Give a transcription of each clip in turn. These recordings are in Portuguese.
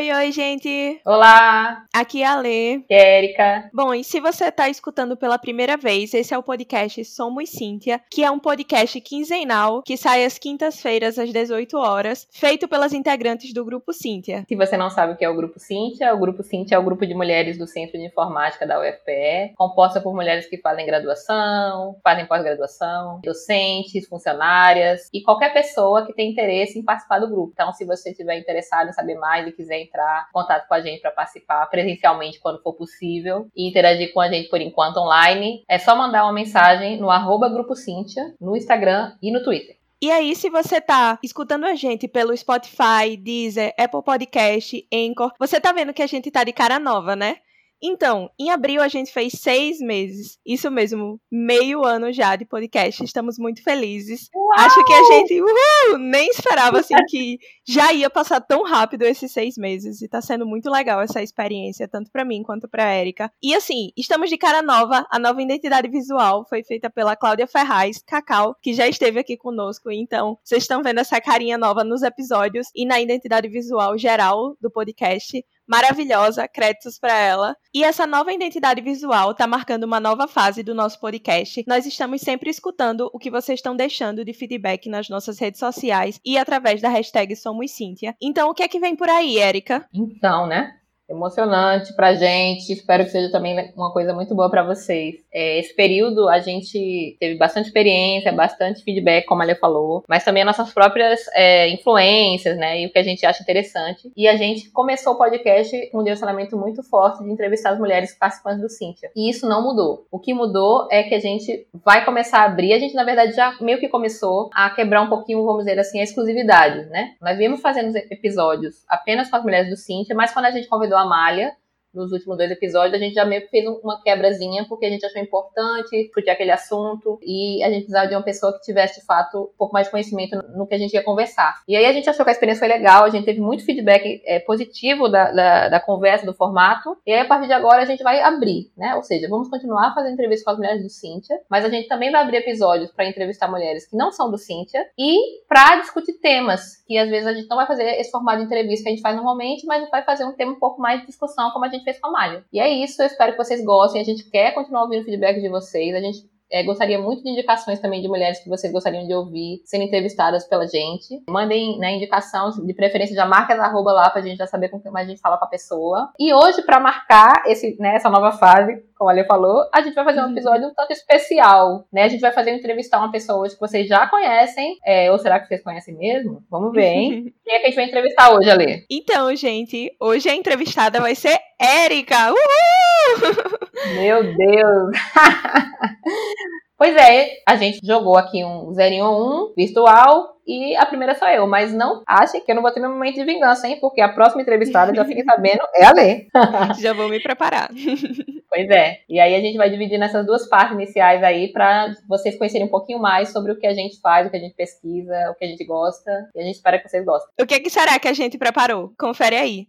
Oi, oi, gente! Olá, Aqui é a Lê. aqui é Erika. Bom, e se você está escutando pela primeira vez, esse é o podcast Somos Cíntia, que é um podcast quinzenal que sai às quintas-feiras às 18 horas, feito pelas integrantes do grupo Cíntia. Se você não sabe o que é o Grupo Cíntia, o Grupo Cíntia é o grupo de mulheres do Centro de Informática da UFPE, composta por mulheres que fazem graduação, fazem pós-graduação, docentes, funcionárias e qualquer pessoa que tem interesse em participar do grupo. Então, se você estiver interessado em saber mais e quiser entrar em contato com a gente para participar presencialmente quando for possível e interagir com a gente por enquanto online, é só mandar uma mensagem no arroba Grupo Cíntia, no Instagram e no Twitter. E aí, se você tá escutando a gente pelo Spotify, Deezer, Apple Podcast, Anchor, você tá vendo que a gente tá de cara nova, né? Então, em abril a gente fez seis meses. Isso mesmo, meio ano já de podcast. Estamos muito felizes. Acho que a gente uhul, nem esperava assim que já ia passar tão rápido esses seis meses. E tá sendo muito legal essa experiência, tanto pra mim quanto pra Erika. E assim, estamos de cara nova. A nova identidade visual foi feita pela Cláudia Ferraz, Cacau, que já esteve aqui conosco. Então, vocês estão vendo essa carinha nova nos episódios e na identidade visual geral do podcast maravilhosa, créditos para ela. E essa nova identidade visual tá marcando uma nova fase do nosso podcast. Nós estamos sempre escutando o que vocês estão deixando de feedback nas nossas redes sociais e através da hashtag Somos Cíntia. Então, o que é que vem por aí, Érica? Então, né? Emocionante pra gente. Espero que seja também uma coisa muito boa pra vocês. É, esse período a gente teve bastante experiência, bastante feedback, como a Lê falou, mas também as nossas próprias é, influências, né? E o que a gente acha interessante. E a gente começou o podcast com um direcionamento muito forte de entrevistar as mulheres participantes do Cíntia. E isso não mudou. O que mudou é que a gente vai começar a abrir. A gente, na verdade, já meio que começou a quebrar um pouquinho, vamos dizer assim, a exclusividade, né? Nós viemos fazendo episódios apenas com as mulheres do Cíntia, mas quando a gente convidou malha nos últimos dois episódios, a gente já meio que fez uma quebrazinha, porque a gente achou importante discutir aquele assunto e a gente precisava de uma pessoa que tivesse, de fato, um pouco mais de conhecimento no que a gente ia conversar. E aí a gente achou que a experiência foi legal, a gente teve muito feedback é, positivo da, da, da conversa, do formato, e aí a partir de agora a gente vai abrir, né? Ou seja, vamos continuar fazendo entrevistas com as mulheres do Cíntia, mas a gente também vai abrir episódios para entrevistar mulheres que não são do Cíntia e para discutir temas, que às vezes a gente não vai fazer esse formato de entrevista que a gente faz normalmente, mas vai fazer um tema um pouco mais de discussão, como a gente fez com a Malha. E é isso, eu espero que vocês gostem. A gente quer continuar ouvindo o feedback de vocês. A gente é, gostaria muito de indicações também de mulheres que vocês gostariam de ouvir sendo entrevistadas pela gente. Mandem né, indicação, de preferência já marca as arroba lá pra gente já saber com quem mais a gente fala com a pessoa. E hoje, para marcar esse, né, essa nova fase, como a Lê falou, a gente vai fazer um episódio um tanto especial, né? A gente vai fazer entrevistar uma pessoa hoje que vocês já conhecem, é, ou será que vocês conhecem mesmo? Vamos ver, hein? Quem é que a gente vai entrevistar hoje, Ale? Então, gente, hoje a entrevistada vai ser Érica! Uhul! Meu Deus! pois é, a gente jogou aqui um 0 1 virtual e a primeira sou eu, mas não achem que eu não vou ter meu momento de vingança, hein? Porque a próxima entrevistada, já fiquem sabendo, é a Lê. Já vou me preparar. Pois é. E aí a gente vai dividir nessas duas partes iniciais aí para vocês conhecerem um pouquinho mais sobre o que a gente faz, o que a gente pesquisa, o que a gente gosta. E a gente espera que vocês gostem. O que, que será que a gente preparou? Confere aí.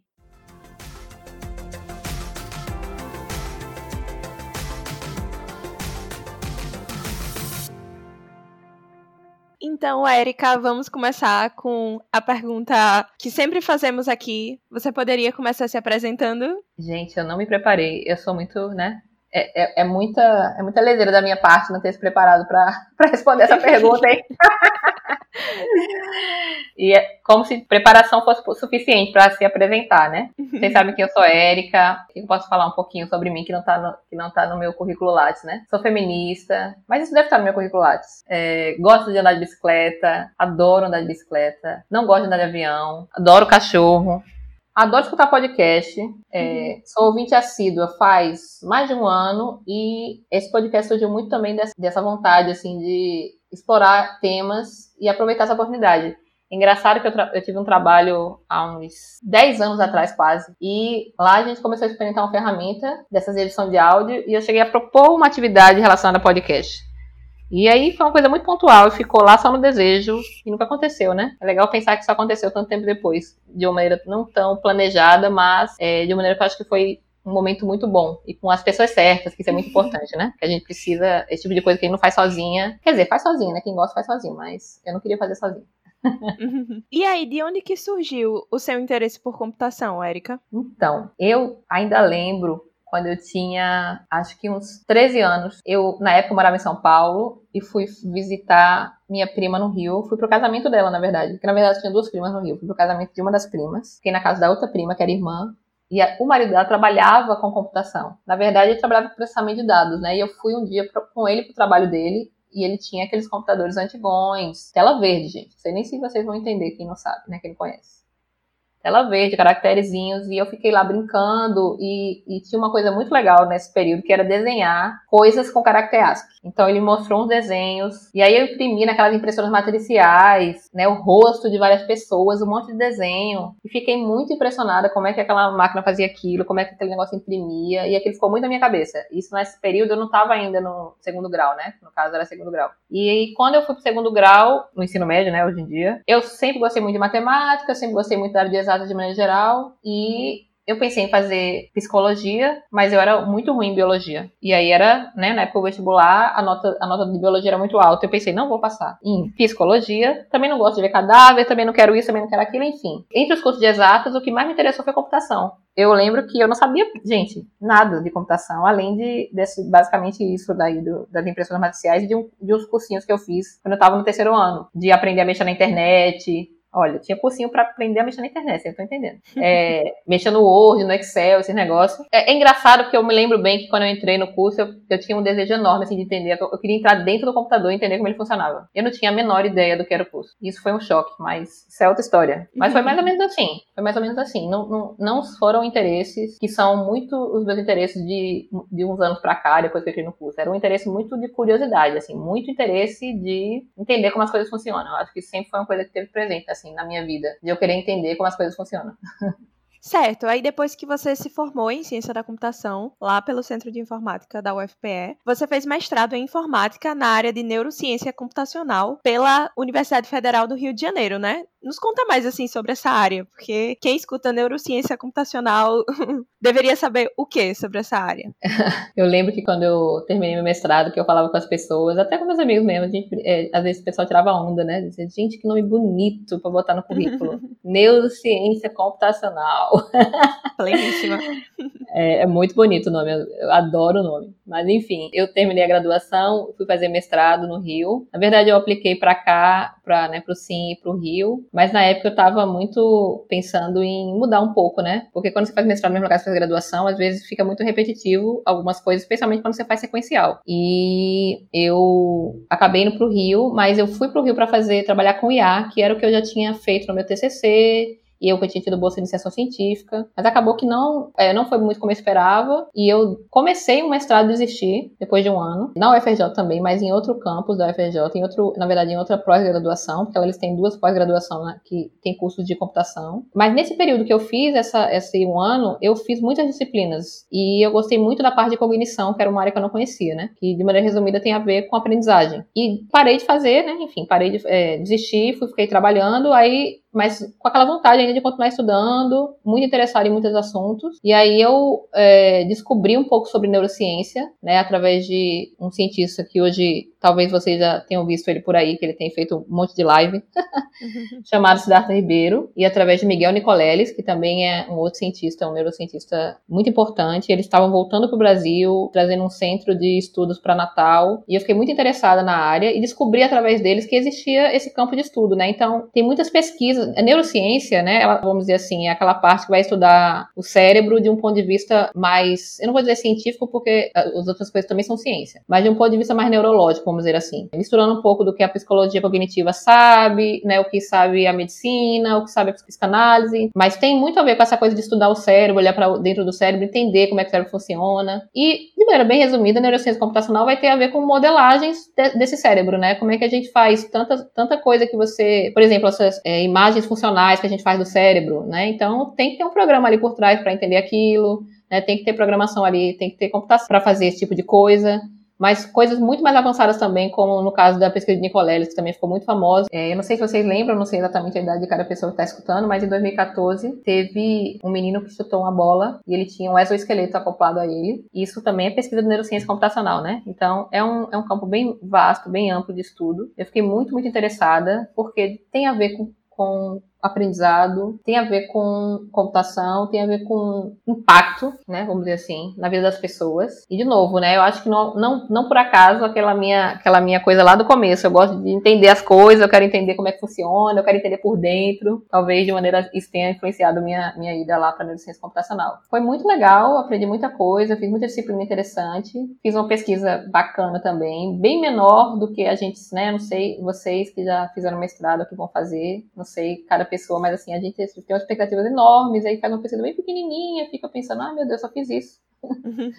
Então, Érica, vamos começar com a pergunta que sempre fazemos aqui. Você poderia começar se apresentando? Gente, eu não me preparei. Eu sou muito, né? É, é, é muita, é muita leseira da minha parte não ter se preparado para responder essa pergunta, hein? e é como se preparação fosse suficiente para se apresentar, né? Vocês sabem que eu sou Érica, eu posso falar um pouquinho sobre mim que não tá no, que não tá no meu currículo Lattes, né? Sou feminista, mas isso deve estar no meu currículo Lattes. É, gosto de andar de bicicleta, adoro andar de bicicleta, não gosto de andar de avião, adoro cachorro. Adoro escutar podcast. É, Sou ouvinte assídua faz mais de um ano e esse podcast surgiu muito também dessa, dessa vontade assim de explorar temas e aproveitar essa oportunidade. Engraçado que eu, eu, tive um trabalho há uns 10 anos atrás, quase. E lá a gente começou a experimentar uma ferramenta dessas edições de áudio e eu cheguei a propor uma atividade relacionada a podcast. E aí foi uma coisa muito pontual e ficou lá só no desejo e nunca aconteceu, né? É legal pensar que isso aconteceu tanto tempo depois, de uma maneira não tão planejada, mas é, de uma maneira que eu acho que foi um momento muito bom e com as pessoas certas, que isso é muito importante, né? Que a gente precisa, esse tipo de coisa que a gente não faz sozinha. Quer dizer, faz sozinha, né? Quem gosta faz sozinho, mas eu não queria fazer sozinho. e aí, de onde que surgiu o seu interesse por computação, Érica? Então, eu ainda lembro quando eu tinha, acho que uns 13 anos. Eu, na época, morava em São Paulo e fui visitar minha prima no Rio. Fui pro casamento dela, na verdade. Porque, na verdade, tinha duas primas no Rio. Fui pro casamento de uma das primas. Fiquei na casa da outra prima, que era irmã. E a, o marido dela trabalhava com computação. Na verdade, ele trabalhava com processamento de dados, né? E eu fui um dia pro, com ele pro trabalho dele. E ele tinha aqueles computadores antigões. Tela verde, gente. Não sei nem se vocês vão entender, quem não sabe, né? Quem conhece tela verde, caracterezinhos, e eu fiquei lá brincando, e, e, tinha uma coisa muito legal nesse período, que era desenhar coisas com caractere ASCII. Então ele mostrou uns desenhos, e aí eu imprimi naquelas impressoras matriciais, né, o rosto de várias pessoas, um monte de desenho, e fiquei muito impressionada como é que aquela máquina fazia aquilo, como é que aquele negócio imprimia, e aquilo ficou muito na minha cabeça. Isso nesse período eu não estava ainda no segundo grau, né, no caso era segundo grau. E quando eu fui pro segundo grau, no ensino médio, né, hoje em dia, eu sempre gostei muito de matemática, sempre gostei muito da área de exatas de maneira geral e eu pensei em fazer psicologia, mas eu era muito ruim em biologia. E aí era, né, na época do vestibular, a nota, a nota de biologia era muito alta. Eu pensei, não vou passar. Em psicologia, também não gosto de ver cadáver, também não quero isso, também não quero aquilo, enfim. Entre os cursos de exatas, o que mais me interessou foi computação. Eu lembro que eu não sabia, gente, nada de computação, além de desse, basicamente isso daí do, das impressões matriciais e de, um, de uns cursinhos que eu fiz quando eu estava no terceiro ano, de aprender a mexer na internet, Olha, tinha cursinho para aprender a mexer na internet, eu tô entendendo. É, mexer no Word, no Excel, esse negócio. É, é, engraçado porque eu me lembro bem que quando eu entrei no curso, eu, eu tinha um desejo enorme assim, de entender. Eu, eu, queria entrar dentro do computador e entender como ele funcionava. Eu não tinha a menor ideia do que era o curso. Isso foi um choque, mas isso é outra história. Mas foi mais ou menos assim. Foi mais ou menos assim. Não, não, não foram interesses que são muito os meus interesses de, de uns anos para cá, depois que eu entrei no curso. Era um interesse muito de curiosidade, assim, muito interesse de entender como as coisas funcionam. Eu acho que sempre foi uma coisa que teve presente, assim assim, na minha vida, de eu querer entender como as coisas funcionam. Certo, aí depois que você se formou em ciência da computação, lá pelo Centro de Informática da UFPE, você fez mestrado em informática na área de neurociência computacional pela Universidade Federal do Rio de Janeiro, né? Nos conta mais assim sobre essa área, porque quem escuta neurociência computacional deveria saber o que sobre essa área. eu lembro que quando eu terminei meu mestrado, que eu falava com as pessoas, até com meus amigos mesmo, gente, é, às vezes o pessoal tirava onda, né? Dizia, gente, que nome bonito para botar no currículo. neurociência computacional. Pleníssima. É, é, muito bonito o nome, eu, eu adoro o nome. Mas enfim, eu terminei a graduação, fui fazer mestrado no Rio. Na verdade, eu apliquei para cá, para né, o Sim e para o Rio. Mas na época eu estava muito pensando em mudar um pouco, né? Porque quando você faz mestrado no mesmo lugar que faz graduação, às vezes fica muito repetitivo algumas coisas, especialmente quando você faz sequencial. E eu acabei indo para o Rio, mas eu fui para o Rio para fazer trabalhar com IA, que era o que eu já tinha feito no meu TCC e eu que tinha tido bolsa de iniciação científica, mas acabou que não, é, não foi muito como eu esperava, e eu comecei o mestrado e desisti depois de um ano, na UFRJ também, mas em outro campus da UFRJ, em outro, na verdade, em outra pós-graduação, porque eles têm duas pós-graduação né, que tem cursos de computação. Mas nesse período que eu fiz essa, esse um ano, eu fiz muitas disciplinas, e eu gostei muito da parte de cognição, que era uma área que eu não conhecia, né, que de maneira resumida tem a ver com aprendizagem. E parei de fazer, né, enfim, parei de é, desistir, fui, fiquei trabalhando, aí mas com aquela vontade ainda de continuar estudando, muito interessada em muitos assuntos. E aí eu é, descobri um pouco sobre neurociência, né, através de um cientista que hoje talvez vocês já tenham visto ele por aí, que ele tem feito um monte de live, chamado Siddhartha Ribeiro, e através de Miguel Nicoleles, que também é um outro cientista, um neurocientista muito importante. Eles estavam voltando para o Brasil, trazendo um centro de estudos para Natal, e eu fiquei muito interessada na área e descobri através deles que existia esse campo de estudo, né? Então, tem muitas pesquisas pesquisa, a neurociência, né, ela, vamos dizer assim, é aquela parte que vai estudar o cérebro de um ponto de vista mais, eu não vou dizer científico porque ah, as outras coisas também são ciência, mas de um ponto de vista mais neurológico, vamos dizer assim, misturando um pouco do que a psicologia cognitiva sabe, né, o que sabe a medicina, o que sabe a psicanálise, mas tem muito a ver com essa coisa de estudar o cérebro, olhar para dentro do cérebro, entender como é que o cérebro funciona. E, de maneira bem resumida, a neurociência computacional vai ter a ver com modelagens de, desse cérebro, né? Como é que a gente faz tanta, tanta coisa que você, por exemplo, essas é, imagens funcionais que a gente faz do cérebro, né? Então tem que ter um programa ali por trás para entender aquilo, né? Tem que ter programação ali, tem que ter computação para fazer esse tipo de coisa mas coisas muito mais avançadas também, como no caso da pesquisa de Nicoleles, que também ficou muito famosa. É, eu não sei se vocês lembram, não sei exatamente a idade de cada pessoa que está escutando, mas em 2014 teve um menino que chutou uma bola e ele tinha um exoesqueleto acoplado a ele. Isso também é pesquisa de neurociência computacional, né? Então é um, é um campo bem vasto, bem amplo de estudo. Eu fiquei muito, muito interessada, porque tem a ver com, com aprendizado, tem a ver com computação, tem a ver com impacto, né, vamos dizer assim, na vida das pessoas. E de novo, né, eu acho que não, não, não por acaso aquela minha, aquela minha coisa lá do começo, eu gosto de entender as coisas, eu quero entender como é que funciona, eu quero entender por dentro. Talvez de maneira isso tenha influenciado minha minha ida lá para neurociência computacional. Foi muito legal, aprendi muita coisa, fiz muita disciplina interessante, fiz uma pesquisa bacana também, bem menor do que a gente, né, não sei vocês que já fizeram mestrado que vão fazer, não sei cada pessoa, mas assim, a gente tem umas expectativas enormes, aí faz uma pesquisa bem pequenininha, fica pensando, ah, meu Deus, só fiz isso.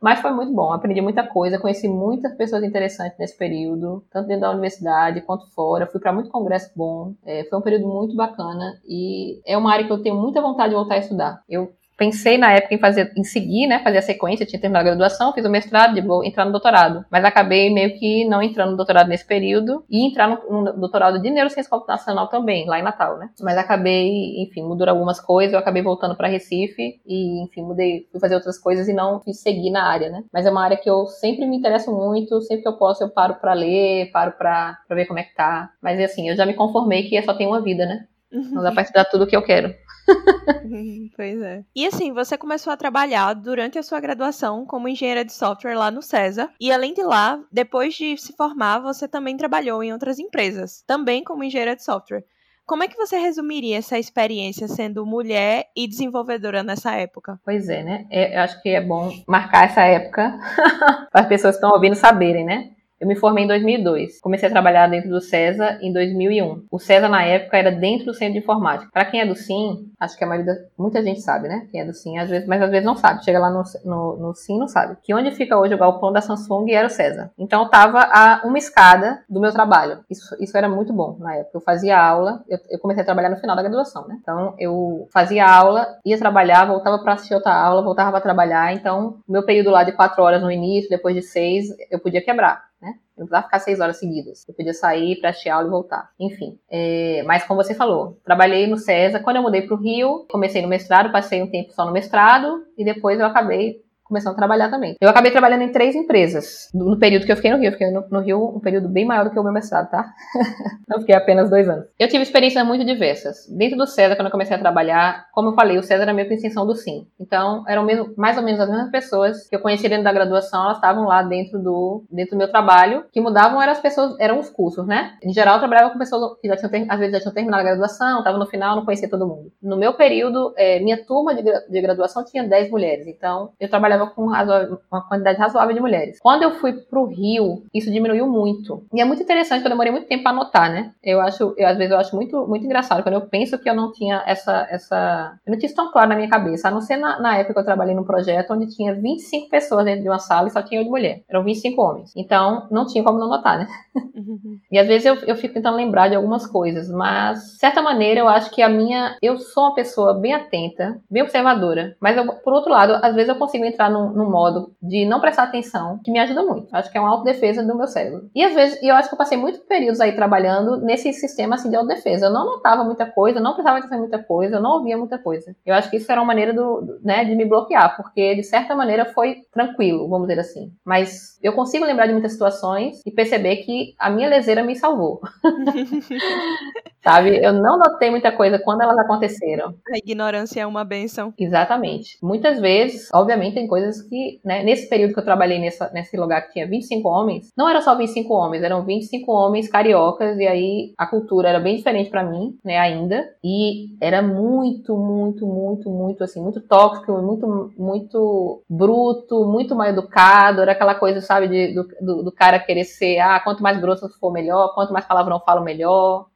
mas foi muito bom, aprendi muita coisa, conheci muitas pessoas interessantes nesse período, tanto dentro da universidade quanto fora. Fui para muito congresso bom, é, foi um período muito bacana e é uma área que eu tenho muita vontade de voltar a estudar. Eu pensei na época em fazer, em seguir, né, fazer a sequência, tinha terminado a graduação, fiz o mestrado, vou entrar no doutorado, mas acabei meio que não entrando no doutorado nesse período e entrar no, no doutorado de neurociência computacional também, lá em Natal, né? Mas acabei, enfim, mudou algumas coisas, eu acabei voltando para Recife e, enfim, mudei, fui fazer outras coisas e não fiz seguir na área, né? Mas é uma área que eu sempre me interesso muito, sempre que eu posso eu paro para ler, paro para ver como é que tá. Mas assim, eu já me conformei que só tem uma vida, né? Não dá pra estudar tudo o que eu quero. pois é. E assim, você começou a trabalhar durante a sua graduação como engenheira de software lá no César. E além de lá, depois de se formar, você também trabalhou em outras empresas, também como engenheira de software. Como é que você resumiria essa experiência sendo mulher e desenvolvedora nessa época? Pois é, né? É, eu acho que é bom marcar essa época para as pessoas que estão ouvindo saberem, né? Eu me formei em 2002. Comecei a trabalhar dentro do CESA em 2001. O CESA, na época, era dentro do centro de informática. Para quem é do SIM, acho que a maioria, muita gente sabe, né? Quem é do SIM, às vezes, mas às vezes não sabe. Chega lá no, no, no SIM não sabe. Que onde fica hoje o galpão da Samsung era o CESA. Então eu tava a uma escada do meu trabalho. Isso, isso era muito bom na época. Eu fazia aula, eu, eu comecei a trabalhar no final da graduação, né? Então eu fazia aula, ia trabalhar, voltava para assistir outra aula, voltava para trabalhar. Então, meu período lá de quatro horas no início, depois de seis, eu podia quebrar né? Eu precisava ficar seis horas seguidas. Eu podia sair para assistir aula e voltar. Enfim. É, mas como você falou, trabalhei no CESA. Quando eu mudei para o Rio, comecei no mestrado, passei um tempo só no mestrado e depois eu acabei começando a trabalhar também. Eu acabei trabalhando em três empresas no período que eu fiquei no Rio. Eu fiquei no, no Rio um período bem maior do que o meu mestrado, tá? Não fiquei apenas dois anos. Eu tive experiências muito diversas. Dentro do César, quando eu comecei a trabalhar, como eu falei, o César era meio que extensão do Sim. Então, eram mesmo, mais ou menos as mesmas pessoas que eu conhecia dentro da graduação, elas estavam lá dentro do, dentro do meu trabalho. que mudavam eram as pessoas, eram os cursos, né? Em geral, eu trabalhava com pessoas que já tinham, às vezes já tinham terminado a graduação, estavam no final, não conhecia todo mundo. No meu período, é, minha turma de, de graduação tinha 10 mulheres. Então, eu trabalhava com uma quantidade razoável de mulheres. Quando eu fui pro Rio, isso diminuiu muito. E é muito interessante, porque eu demorei muito tempo para anotar, né? Eu acho, eu, às vezes eu acho muito, muito engraçado quando eu penso que eu não tinha essa, essa, eu não tinha isso tão claro na minha cabeça. A não ser na, na época que eu trabalhei num projeto onde tinha 25 pessoas dentro de uma sala e só tinha eu de mulher. Eram 25 homens. Então, não tinha como não notar, né? Uhum. e às vezes eu, eu fico tentando lembrar de algumas coisas, mas, de certa maneira, eu acho que a minha, eu sou uma pessoa bem atenta, bem observadora, mas eu, por outro lado, às vezes eu consigo entrar num, num modo de não prestar atenção, que me ajuda muito. Acho que é uma autodefesa do meu cérebro. E às vezes, e eu acho que eu passei muitos períodos aí trabalhando nesse sistema assim de autodefesa. Eu não notava muita coisa, não prestava atenção em muita coisa, eu não ouvia muita coisa. Eu acho que isso era uma maneira do, do, né, de me bloquear, porque de certa maneira foi tranquilo, vamos dizer assim. Mas eu consigo lembrar de muitas situações e perceber que a minha leseira me salvou. Sabe? Eu não notei muita coisa quando elas aconteceram. A ignorância é uma benção. Exatamente. Muitas vezes, obviamente, tem coisas que, né, nesse período que eu trabalhei nessa, nesse lugar que tinha 25 homens, não eram só 25 homens, eram 25 homens cariocas, e aí a cultura era bem diferente para mim, né, ainda, e era muito, muito, muito, muito, assim, muito tóxico, muito, muito bruto, muito mal educado, era aquela coisa, sabe, de, do, do, do cara querer ser, ah, quanto mais grosso for melhor, quanto mais palavrão falo melhor,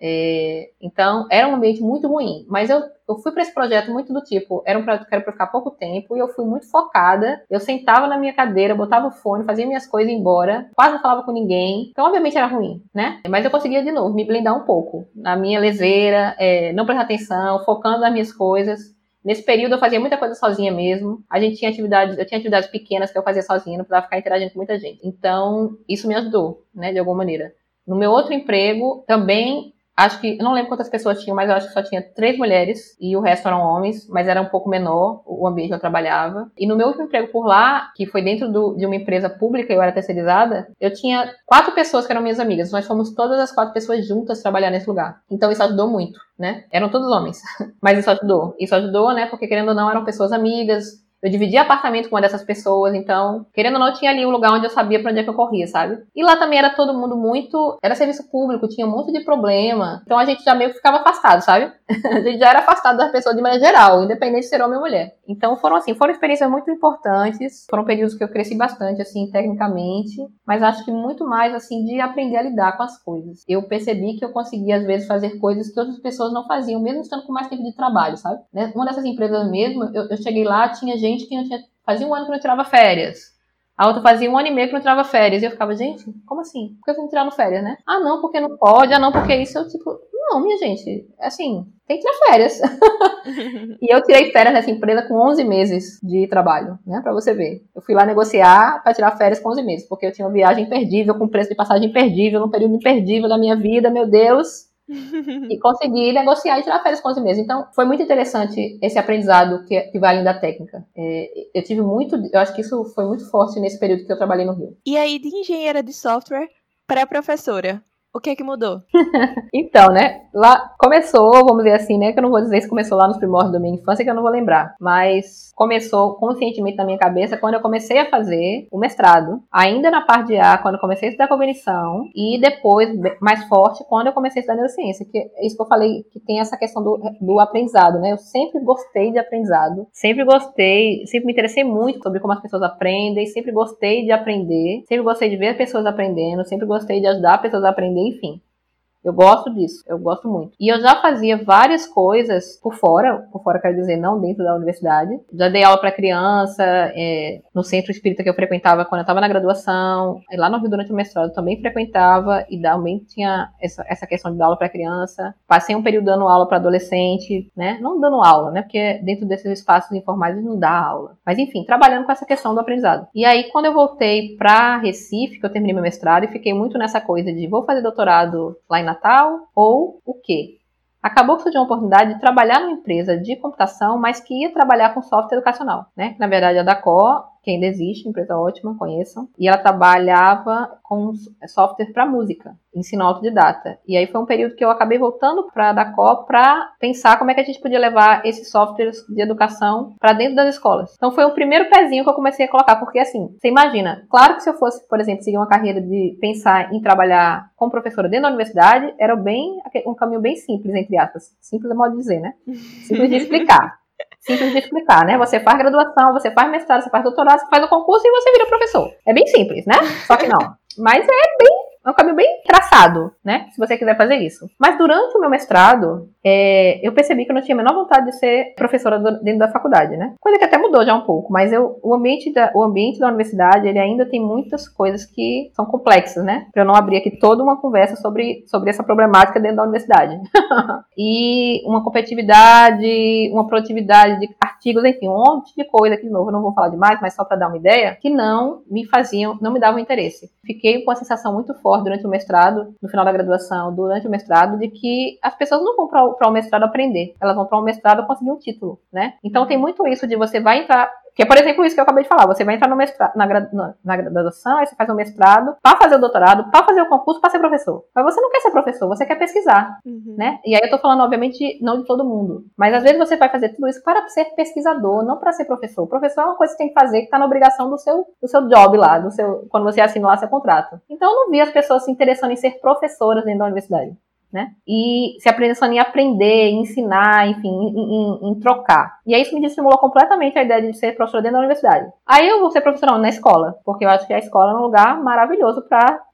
é, então, era um ambiente muito ruim. Mas eu, eu fui para esse projeto muito do tipo, era um projeto que era para ficar pouco tempo, e eu fui muito focada. Eu sentava na minha cadeira, botava o fone, fazia minhas coisas embora, quase não falava com ninguém. Então, obviamente, era ruim, né? Mas eu conseguia, de novo, me blindar um pouco. Na minha leseira, é, não prestar atenção, focando nas minhas coisas. Nesse período eu fazia muita coisa sozinha mesmo. A gente tinha atividades, eu tinha atividades pequenas que eu fazia sozinha, não precisava ficar interagindo com muita gente. Então, isso me ajudou, né, de alguma maneira. No meu outro emprego, também Acho que, eu não lembro quantas pessoas tinham, mas eu acho que só tinha três mulheres e o resto eram homens, mas era um pouco menor o ambiente que eu trabalhava. E no meu último emprego por lá, que foi dentro do, de uma empresa pública, eu era terceirizada, eu tinha quatro pessoas que eram minhas amigas. Nós fomos todas as quatro pessoas juntas trabalhar nesse lugar. Então isso ajudou muito, né? Eram todos homens, mas isso ajudou. Isso ajudou, né? Porque querendo ou não, eram pessoas amigas, eu dividia apartamento com uma dessas pessoas, então, querendo ou não, tinha ali um lugar onde eu sabia para onde é que eu corria, sabe? E lá também era todo mundo muito. Era serviço público, tinha um monte de problema. Então a gente já meio que ficava afastado, sabe? a gente já era afastado das pessoas de maneira geral, independente de ser homem ou mulher. Então foram assim, foram experiências muito importantes. Foram períodos que eu cresci bastante, assim, tecnicamente, mas acho que muito mais, assim, de aprender a lidar com as coisas. Eu percebi que eu conseguia, às vezes, fazer coisas que outras pessoas não faziam, mesmo estando com mais tempo de trabalho, sabe? Né? Uma dessas empresas mesmo, eu, eu cheguei lá, tinha gente gente que não tinha, fazia um ano que não tirava férias. A outra fazia um ano e meio que não tirava férias. E eu ficava, gente, como assim? Por que você não tirando férias, né? Ah, não, porque não pode. Ah, não, porque isso. Eu, tipo, não, minha gente, assim, tem que tirar férias. e eu tirei férias nessa empresa com 11 meses de trabalho, né? Pra você ver. Eu fui lá negociar para tirar férias com 11 meses, porque eu tinha uma viagem imperdível, com preço de passagem imperdível, num período imperdível da minha vida, meu Deus e conseguir negociar e tirar férias com os meses. Então, foi muito interessante esse aprendizado que, que vai além da técnica. É, eu tive muito, eu acho que isso foi muito forte nesse período que eu trabalhei no Rio. E aí, de engenheira de software para professora, o que é que mudou? então, né? Lá começou, vamos dizer assim, né? Que eu não vou dizer se começou lá nos primórdios da minha infância, que eu não vou lembrar. Mas começou conscientemente na minha cabeça quando eu comecei a fazer o mestrado. Ainda na parte de A, quando eu comecei a estudar cognição. E depois, mais forte, quando eu comecei a estudar neurociência. Que é isso que eu falei, que tem essa questão do, do aprendizado, né? Eu sempre gostei de aprendizado. Sempre gostei, sempre me interessei muito sobre como as pessoas aprendem. Sempre gostei de aprender. Sempre gostei de ver pessoas aprendendo. Sempre gostei de ajudar pessoas a aprender enfim. Eu gosto disso, eu gosto muito. E eu já fazia várias coisas por fora, por fora quero dizer, não dentro da universidade. Já dei aula para criança, é, no centro espírita que eu frequentava quando eu estava na graduação. Lá no Rio durante o mestrado também frequentava e também tinha essa, essa questão de dar aula para criança. Passei um período dando aula para adolescente, né? Não dando aula, né? Porque dentro desses espaços informais não dá aula. Mas enfim, trabalhando com essa questão do aprendizado. E aí, quando eu voltei para Recife, que eu terminei meu mestrado e fiquei muito nessa coisa de vou fazer doutorado lá em Natal ou o quê? Acabou que surgiu uma oportunidade de trabalhar numa empresa de computação, mas que ia trabalhar com software educacional, né? Na verdade, a Dacó que ainda existe, empresa ótima, conheçam. E ela trabalhava com software para música, ensino autodidata. E aí foi um período que eu acabei voltando para a Dacó para pensar como é que a gente podia levar esses softwares de educação para dentro das escolas. Então foi o primeiro pezinho que eu comecei a colocar, porque assim, você imagina, claro que se eu fosse, por exemplo, seguir uma carreira de pensar em trabalhar como professora dentro da universidade, era bem um caminho bem simples, entre aspas. Simples é modo de dizer, né? Simples de explicar simples de explicar, né? Você faz graduação, você faz mestrado, você faz doutorado, você faz o concurso e você vira professor. É bem simples, né? Só que não. Mas é bem é um caminho bem traçado, né? Se você quiser fazer isso. Mas durante o meu mestrado, é, eu percebi que eu não tinha a menor vontade de ser professora do, dentro da faculdade, né? Coisa que até mudou já um pouco, mas eu, o, ambiente da, o ambiente da universidade, ele ainda tem muitas coisas que são complexas, né? Pra eu não abrir aqui toda uma conversa sobre, sobre essa problemática dentro da universidade. e uma competitividade, uma produtividade de artigos, enfim, um monte de coisa que, de novo, eu não vou falar demais, mas só para dar uma ideia, que não me faziam, não me davam interesse. Fiquei com a sensação muito forte durante o mestrado, no final da graduação, durante o mestrado, de que as pessoas não vão o mestrado aprender, elas vão para o mestrado conseguir um título, né? Então tem muito isso de você vai entrar, Que é, por exemplo, isso que eu acabei de falar. Você vai entrar no mestrado, na, na, na graduação, aí você faz um mestrado para fazer o doutorado, para fazer o concurso, para ser professor. Mas você não quer ser professor, você quer pesquisar, uhum. né? E aí eu tô falando, obviamente, não de todo mundo. Mas às vezes você vai fazer tudo isso para ser pesquisador, não para ser professor. O professor é uma coisa que você tem que fazer que tá na obrigação do seu, do seu job lá, do seu, quando você assina lá seu contrato. Então eu não vi as pessoas se interessando em ser professoras dentro da universidade né? E se aprendendo em aprender, em ensinar, enfim, em, em, em, trocar. E aí isso me estimulou completamente a ideia de ser professora dentro da universidade. Aí eu vou ser professora na escola, porque eu acho que a escola é um lugar maravilhoso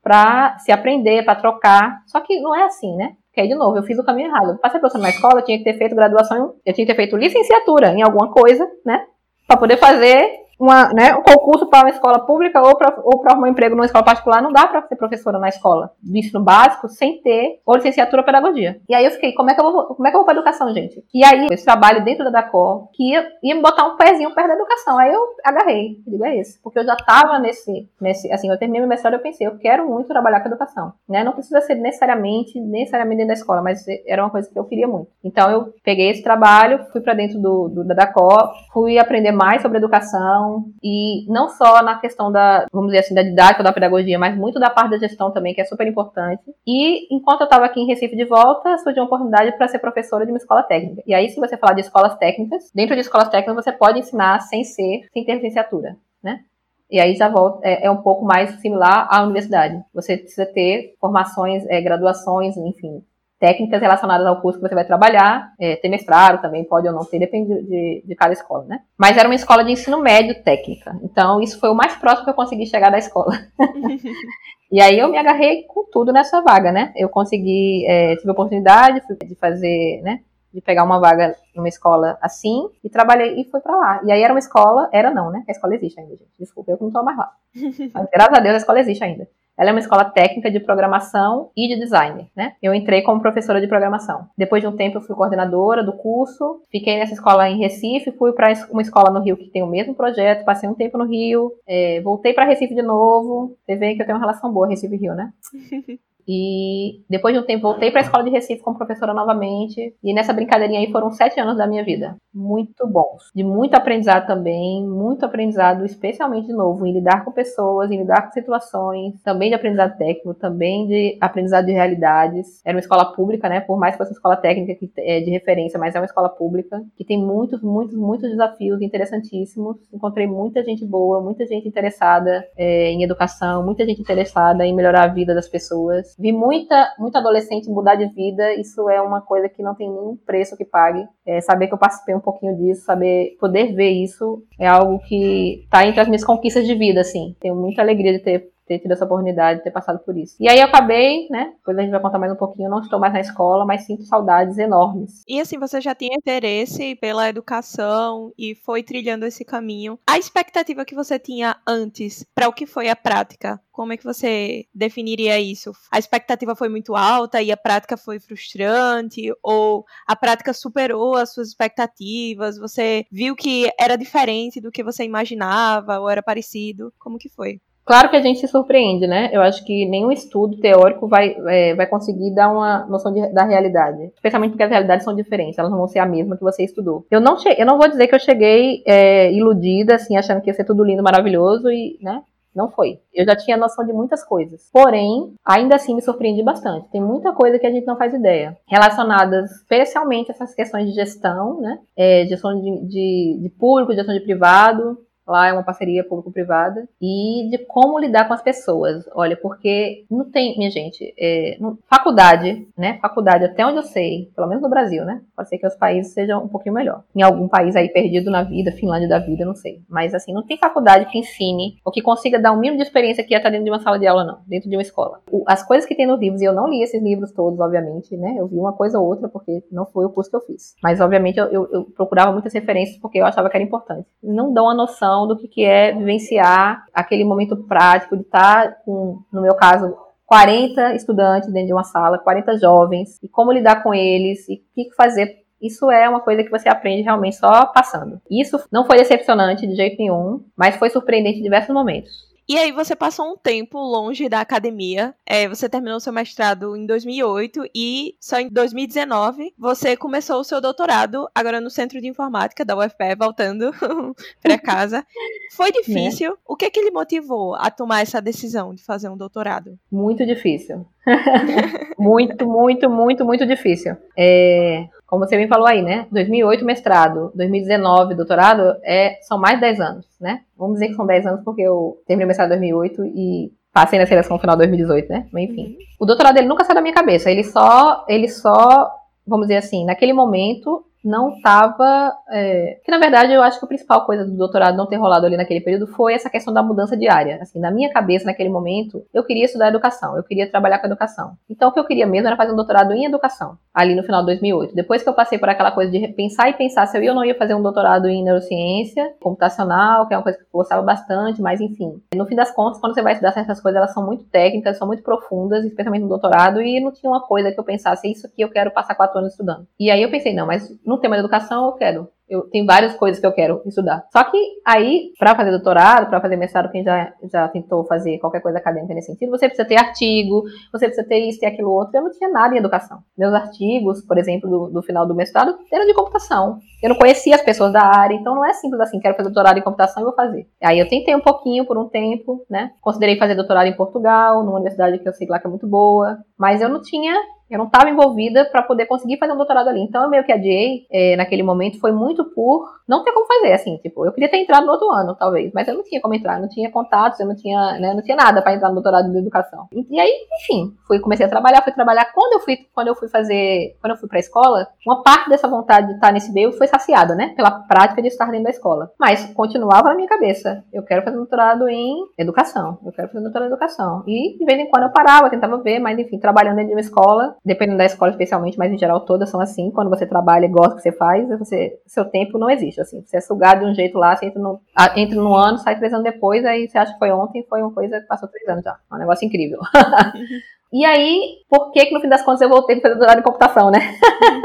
para se aprender, para trocar. Só que não é assim, né? Porque aí, de novo, eu fiz o caminho errado. Para ser professora na escola, eu tinha que ter feito graduação, eu tinha que ter feito licenciatura em alguma coisa, né? Para poder fazer uma, né, um concurso para uma escola pública ou para ou para um emprego numa escola particular, não dá para ser professora na escola de ensino básico sem ter ou licenciatura pedagogia. E aí eu fiquei, como é que eu vou, como é que eu vou para educação, gente? E aí esse trabalho dentro da DACOR que ia, ia me botar um pezinho perto da educação. Aí eu agarrei, digo, é esse, porque eu já estava nesse nesse assim, eu terminei meu mestrado eu pensei, eu quero muito trabalhar com educação, né? Não precisa ser necessariamente necessariamente dentro da escola, mas era uma coisa que eu queria muito. Então eu peguei esse trabalho, fui para dentro do, do da DACOR, fui aprender mais sobre educação e não só na questão da, vamos dizer assim, da didática, da pedagogia, mas muito da parte da gestão também, que é super importante. E enquanto eu estava aqui em Recife de volta, surgiu uma oportunidade para ser professora de uma escola técnica. E aí, se você falar de escolas técnicas, dentro de escolas técnicas você pode ensinar sem ser, sem ter licenciatura, né? E aí já volta, é, é, um pouco mais similar à universidade. Você precisa ter formações, é, graduações, enfim, técnicas relacionadas ao curso que você vai trabalhar, é, ter mestrado também, pode ou não ter, depende de, de cada escola, né? Mas era uma escola de ensino médio técnica, então isso foi o mais próximo que eu consegui chegar da escola. e aí eu me agarrei com tudo nessa vaga, né? Eu consegui, é, tive a oportunidade de fazer, né? De pegar uma vaga numa escola assim e trabalhei e fui para lá. E aí era uma escola, era não, né? A escola existe ainda, gente. Desculpa, eu que não tô mais lá. Mas graças a Deus a escola existe ainda. Ela é uma escola técnica de programação e de design, né? Eu entrei como professora de programação. Depois de um tempo eu fui coordenadora do curso, fiquei nessa escola em Recife, fui para uma escola no Rio que tem o mesmo projeto, passei um tempo no Rio, é, voltei para Recife de novo. Você vê que eu tenho uma relação boa Recife Rio, né? E depois de um tempo voltei para a escola de Recife como professora novamente. E nessa brincadeirinha aí foram sete anos da minha vida. Muito bons. De muito aprendizado também. Muito aprendizado, especialmente de novo, em lidar com pessoas, em lidar com situações. Também de aprendizado técnico, também de aprendizado de realidades. Era uma escola pública, né? Por mais que fosse uma escola técnica que é de referência, mas é uma escola pública que tem muitos, muitos, muitos desafios interessantíssimos. Encontrei muita gente boa, muita gente interessada é, em educação, muita gente interessada em melhorar a vida das pessoas vi muita, muita adolescente mudar de vida, isso é uma coisa que não tem nenhum preço que pague. É, saber que eu participei um pouquinho disso, saber poder ver isso, é algo que está entre as minhas conquistas de vida, assim. Tenho muita alegria de ter ter tido essa oportunidade, de ter passado por isso. E aí eu acabei, né? Depois a gente vai contar mais um pouquinho. Não estou mais na escola, mas sinto saudades enormes. E assim, você já tinha interesse pela educação e foi trilhando esse caminho. A expectativa que você tinha antes para o que foi a prática, como é que você definiria isso? A expectativa foi muito alta e a prática foi frustrante? Ou a prática superou as suas expectativas? Você viu que era diferente do que você imaginava ou era parecido? Como que foi? Claro que a gente se surpreende, né? Eu acho que nenhum estudo teórico vai, é, vai conseguir dar uma noção de, da realidade. Especialmente porque as realidades são diferentes, elas não vão ser a mesma que você estudou. Eu não, eu não vou dizer que eu cheguei é, iludida, assim, achando que ia ser tudo lindo, maravilhoso e, né? Não foi. Eu já tinha noção de muitas coisas. Porém, ainda assim me surpreendi bastante. Tem muita coisa que a gente não faz ideia. Relacionadas especialmente a essas questões de gestão, né? É, gestão de, de, de público, gestão de privado, Lá é uma parceria público-privada. E de como lidar com as pessoas. Olha, porque não tem, minha gente, é, não, faculdade, né? Faculdade, até onde eu sei, pelo menos no Brasil, né? Pode ser que os países sejam um pouquinho melhor. Em algum país aí perdido na vida, Finlândia da vida, não sei. Mas assim, não tem faculdade que ensine ou que consiga dar um mínimo de experiência que ia estar dentro de uma sala de aula, não. Dentro de uma escola. O, as coisas que tem nos livros, e eu não li esses livros todos, obviamente, né? Eu vi uma coisa ou outra, porque não foi o curso que eu fiz. Mas, obviamente, eu, eu, eu procurava muitas referências porque eu achava que era importante. Não dão a noção noção do que, é vivenciar aquele momento prático de estar com, no meu caso, 40 estudantes dentro de uma sala, 40 jovens, e como lidar com eles, e o que fazer. Isso é uma coisa que você aprende realmente só passando. Isso não foi decepcionante de jeito nenhum, mas foi surpreendente em diversos momentos. E aí você passou um tempo longe da academia. É, você terminou seu mestrado em 2008 e só em 2019 você começou o seu doutorado agora no Centro de Informática da UFPE, voltando para casa. Foi difícil. Né? O que é que lhe motivou a tomar essa decisão de fazer um doutorado? Muito difícil. muito, muito, muito, muito difícil. É, como você me falou aí, né? 2008 mestrado, 2019 doutorado, é, são mais de 10 anos, né? Vamos dizer que são 10 anos porque eu terminei o mestrado em 2008 e passei na seleção final de 2018, né? Mas enfim. Uhum. O doutorado ele nunca saiu da minha cabeça, ele só, ele só, vamos dizer assim, naquele momento não estava. É... Que na verdade eu acho que a principal coisa do doutorado não ter rolado ali naquele período foi essa questão da mudança de área. Assim, na minha cabeça, naquele momento, eu queria estudar educação, eu queria trabalhar com educação. Então o que eu queria mesmo era fazer um doutorado em educação, ali no final de 2008. Depois que eu passei por aquela coisa de pensar e pensar se eu ia ou não ia fazer um doutorado em neurociência computacional, que é uma coisa que eu gostava bastante, mas enfim. No fim das contas, quando você vai estudar certas coisas, elas são muito técnicas, são muito profundas, especialmente no doutorado, e não tinha uma coisa que eu pensasse, isso aqui eu quero passar quatro anos estudando. E aí eu pensei, não, mas no tema da educação eu quero eu tenho várias coisas que eu quero estudar. Só que aí, para fazer doutorado, para fazer mestrado, quem já, já tentou fazer qualquer coisa acadêmica nesse sentido, você precisa ter artigo, você precisa ter isso e aquilo outro. Eu não tinha nada em educação. Meus artigos, por exemplo, do, do final do mestrado, eram de computação. Eu não conhecia as pessoas da área, então não é simples assim, quero fazer doutorado em computação e vou fazer. Aí eu tentei um pouquinho por um tempo, né? Considerei fazer doutorado em Portugal, numa universidade que eu sei lá que é muito boa, mas eu não tinha eu não estava envolvida para poder conseguir fazer um doutorado ali. Então, eu meio que adiei é, naquele momento foi muito por não ter como fazer, assim, tipo, eu queria ter entrado no outro ano, talvez, mas eu não tinha como entrar, não tinha contatos, eu não tinha, né, não tinha nada para entrar no doutorado de educação. E, e, aí, enfim, fui comecei a trabalhar, fui trabalhar. Quando eu fui, quando eu fui fazer, quando eu fui para a escola, uma parte dessa vontade de estar nesse meio foi saciada, né, pela prática de estar dentro da escola. Mas continuava na minha cabeça, eu quero fazer doutorado em educação, eu quero fazer doutorado em educação. E de vez em quando eu parava, tentava ver, mas enfim, trabalhando dentro de uma escola, dependendo da escola especialmente, mas em geral todas são assim, quando você trabalha e gosta do que você faz, você, seu tempo não existe, assim, você é sugado de um jeito lá, você entra no, entra no ano, sai três anos depois, aí você acha que foi ontem, foi uma coisa que passou três anos já, é um negócio incrível. e aí, por que que no fim das contas eu voltei para fazer doutorado em computação, né?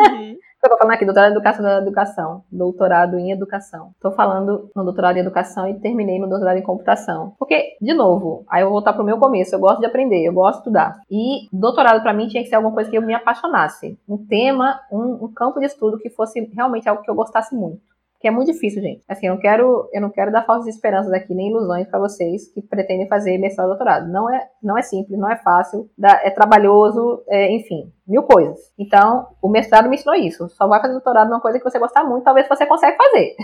Uhum. eu tô falando aqui, doutorado em educação da educação, doutorado em educação. Tô falando no doutorado em educação e terminei no doutorado em computação. Porque, de novo, aí eu vou voltar pro meu começo, eu gosto de aprender, eu gosto de estudar. E doutorado para mim tinha que ser alguma coisa que eu me apaixonasse. Um tema, um, um campo de estudo que fosse realmente algo que eu gostasse muito que é muito difícil, gente. Assim, eu não quero, eu não quero dar falsas esperanças aqui, nem ilusões para vocês que pretendem fazer mestrado e doutorado. Não é, não é simples, não é fácil, é trabalhoso, é, enfim mil coisas. Então, o mestrado me ensinou isso. Só vai fazer doutorado numa coisa que você gostar muito, talvez você consiga fazer.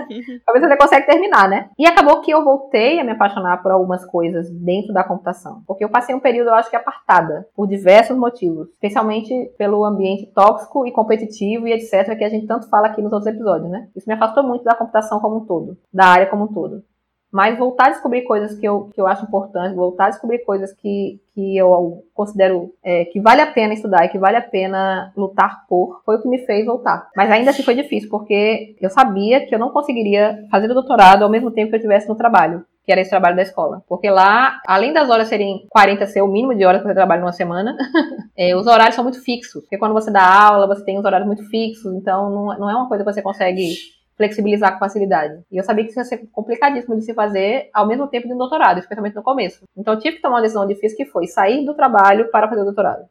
talvez você consiga terminar, né? E acabou que eu voltei a me apaixonar por algumas coisas dentro da computação. Porque eu passei um período, eu acho que apartada, por diversos motivos. Especialmente pelo ambiente tóxico e competitivo e etc., que a gente tanto fala aqui nos outros episódios, né? Isso me afastou muito da computação como um todo, da área como um todo. Mas voltar a descobrir coisas que eu, que eu acho importantes, voltar a descobrir coisas que, que eu considero é, que vale a pena estudar e que vale a pena lutar por, foi o que me fez voltar. Mas ainda assim foi difícil, porque eu sabia que eu não conseguiria fazer o doutorado ao mesmo tempo que eu estivesse no trabalho que era esse trabalho da escola. Porque lá, além das horas serem 40 ser o mínimo de horas que você trabalha numa semana, é, os horários são muito fixos. Porque quando você dá aula, você tem os horários muito fixos, então não, não é uma coisa que você consegue flexibilizar com facilidade. E eu sabia que isso ia ser complicadíssimo de se fazer ao mesmo tempo de um doutorado, especialmente no começo. Então eu tive que tomar uma decisão difícil que foi sair do trabalho para fazer o doutorado.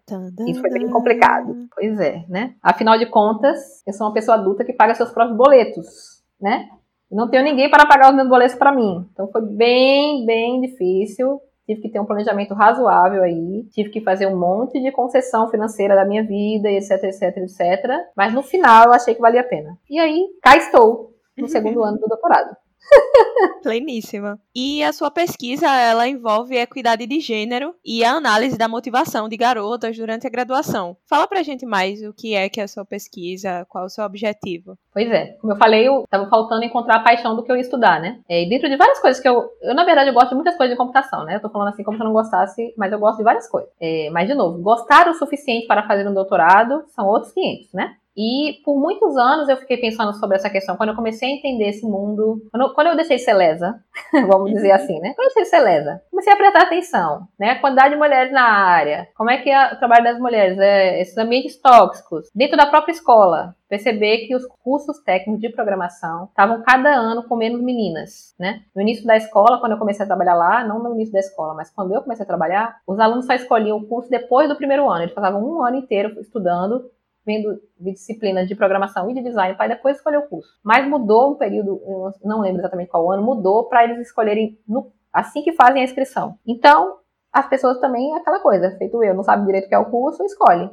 Isso foi bem complicado. Pois é, né? Afinal de contas, eu sou uma pessoa adulta que paga seus próprios boletos, né? não tenho ninguém para pagar os meus boletos para mim. Então foi bem, bem difícil tive que ter um planejamento razoável aí, tive que fazer um monte de concessão financeira da minha vida, etc, etc, etc. Mas no final eu achei que valia a pena. E aí, cá estou, no segundo ano do doutorado. Pleníssima. E a sua pesquisa, ela envolve equidade de gênero e a análise da motivação de garotas durante a graduação. Fala pra gente mais o que é que é a sua pesquisa, qual é o seu objetivo. Pois é, como eu falei, eu tava faltando encontrar a paixão do que eu ia estudar, né? É, e dentro de várias coisas que eu, eu na verdade eu gosto de muitas coisas de computação, né? Eu tô falando assim como se eu não gostasse, mas eu gosto de várias coisas. É, mas de novo, gostar o suficiente para fazer um doutorado são outros 500, né? E por muitos anos eu fiquei pensando sobre essa questão. Quando eu comecei a entender esse mundo, quando, quando eu deixei ser lesa, vamos dizer assim, né? Quando eu deixei ser lesa, comecei a prestar atenção, né? A quantidade de mulheres na área, como é que é o trabalho das mulheres, é, esses ambientes tóxicos, dentro da própria escola. Perceber que os cursos técnicos de programação estavam cada ano com menos meninas, né? No início da escola, quando eu comecei a trabalhar lá, não no início da escola, mas quando eu comecei a trabalhar, os alunos só escolhiam o curso depois do primeiro ano. Eles passavam um ano inteiro estudando vendo disciplinas de programação e de design para depois escolher o curso. Mas mudou um período, não lembro exatamente qual ano, mudou para eles escolherem no, assim que fazem a inscrição. Então, as pessoas também, aquela coisa, feito eu, não sabe direito o que é o curso, escolhe.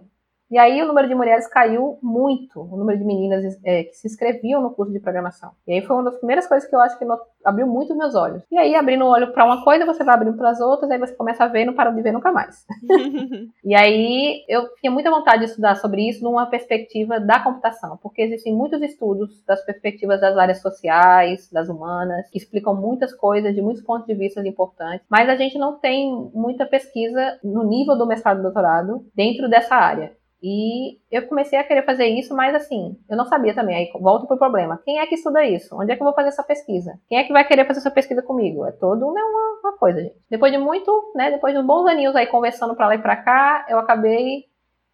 E aí o número de mulheres caiu muito, o número de meninas é, que se inscreviam no curso de programação. E aí foi uma das primeiras coisas que eu acho que abriu muito meus olhos. E aí, abrindo o olho para uma coisa, você vai abrindo para as outras, aí você começa a ver e não para de ver nunca mais. e aí eu tinha muita vontade de estudar sobre isso numa perspectiva da computação, porque existem muitos estudos das perspectivas das áreas sociais, das humanas, que explicam muitas coisas de muitos pontos de vista importantes, mas a gente não tem muita pesquisa no nível do mestrado e doutorado dentro dessa área. E eu comecei a querer fazer isso, mas assim, eu não sabia também. Aí volto pro problema. Quem é que estuda isso? Onde é que eu vou fazer essa pesquisa? Quem é que vai querer fazer essa pesquisa comigo? É todo né, uma, uma coisa, gente. Depois de muito, né, depois de uns bons aninhos aí conversando para lá e para cá, eu acabei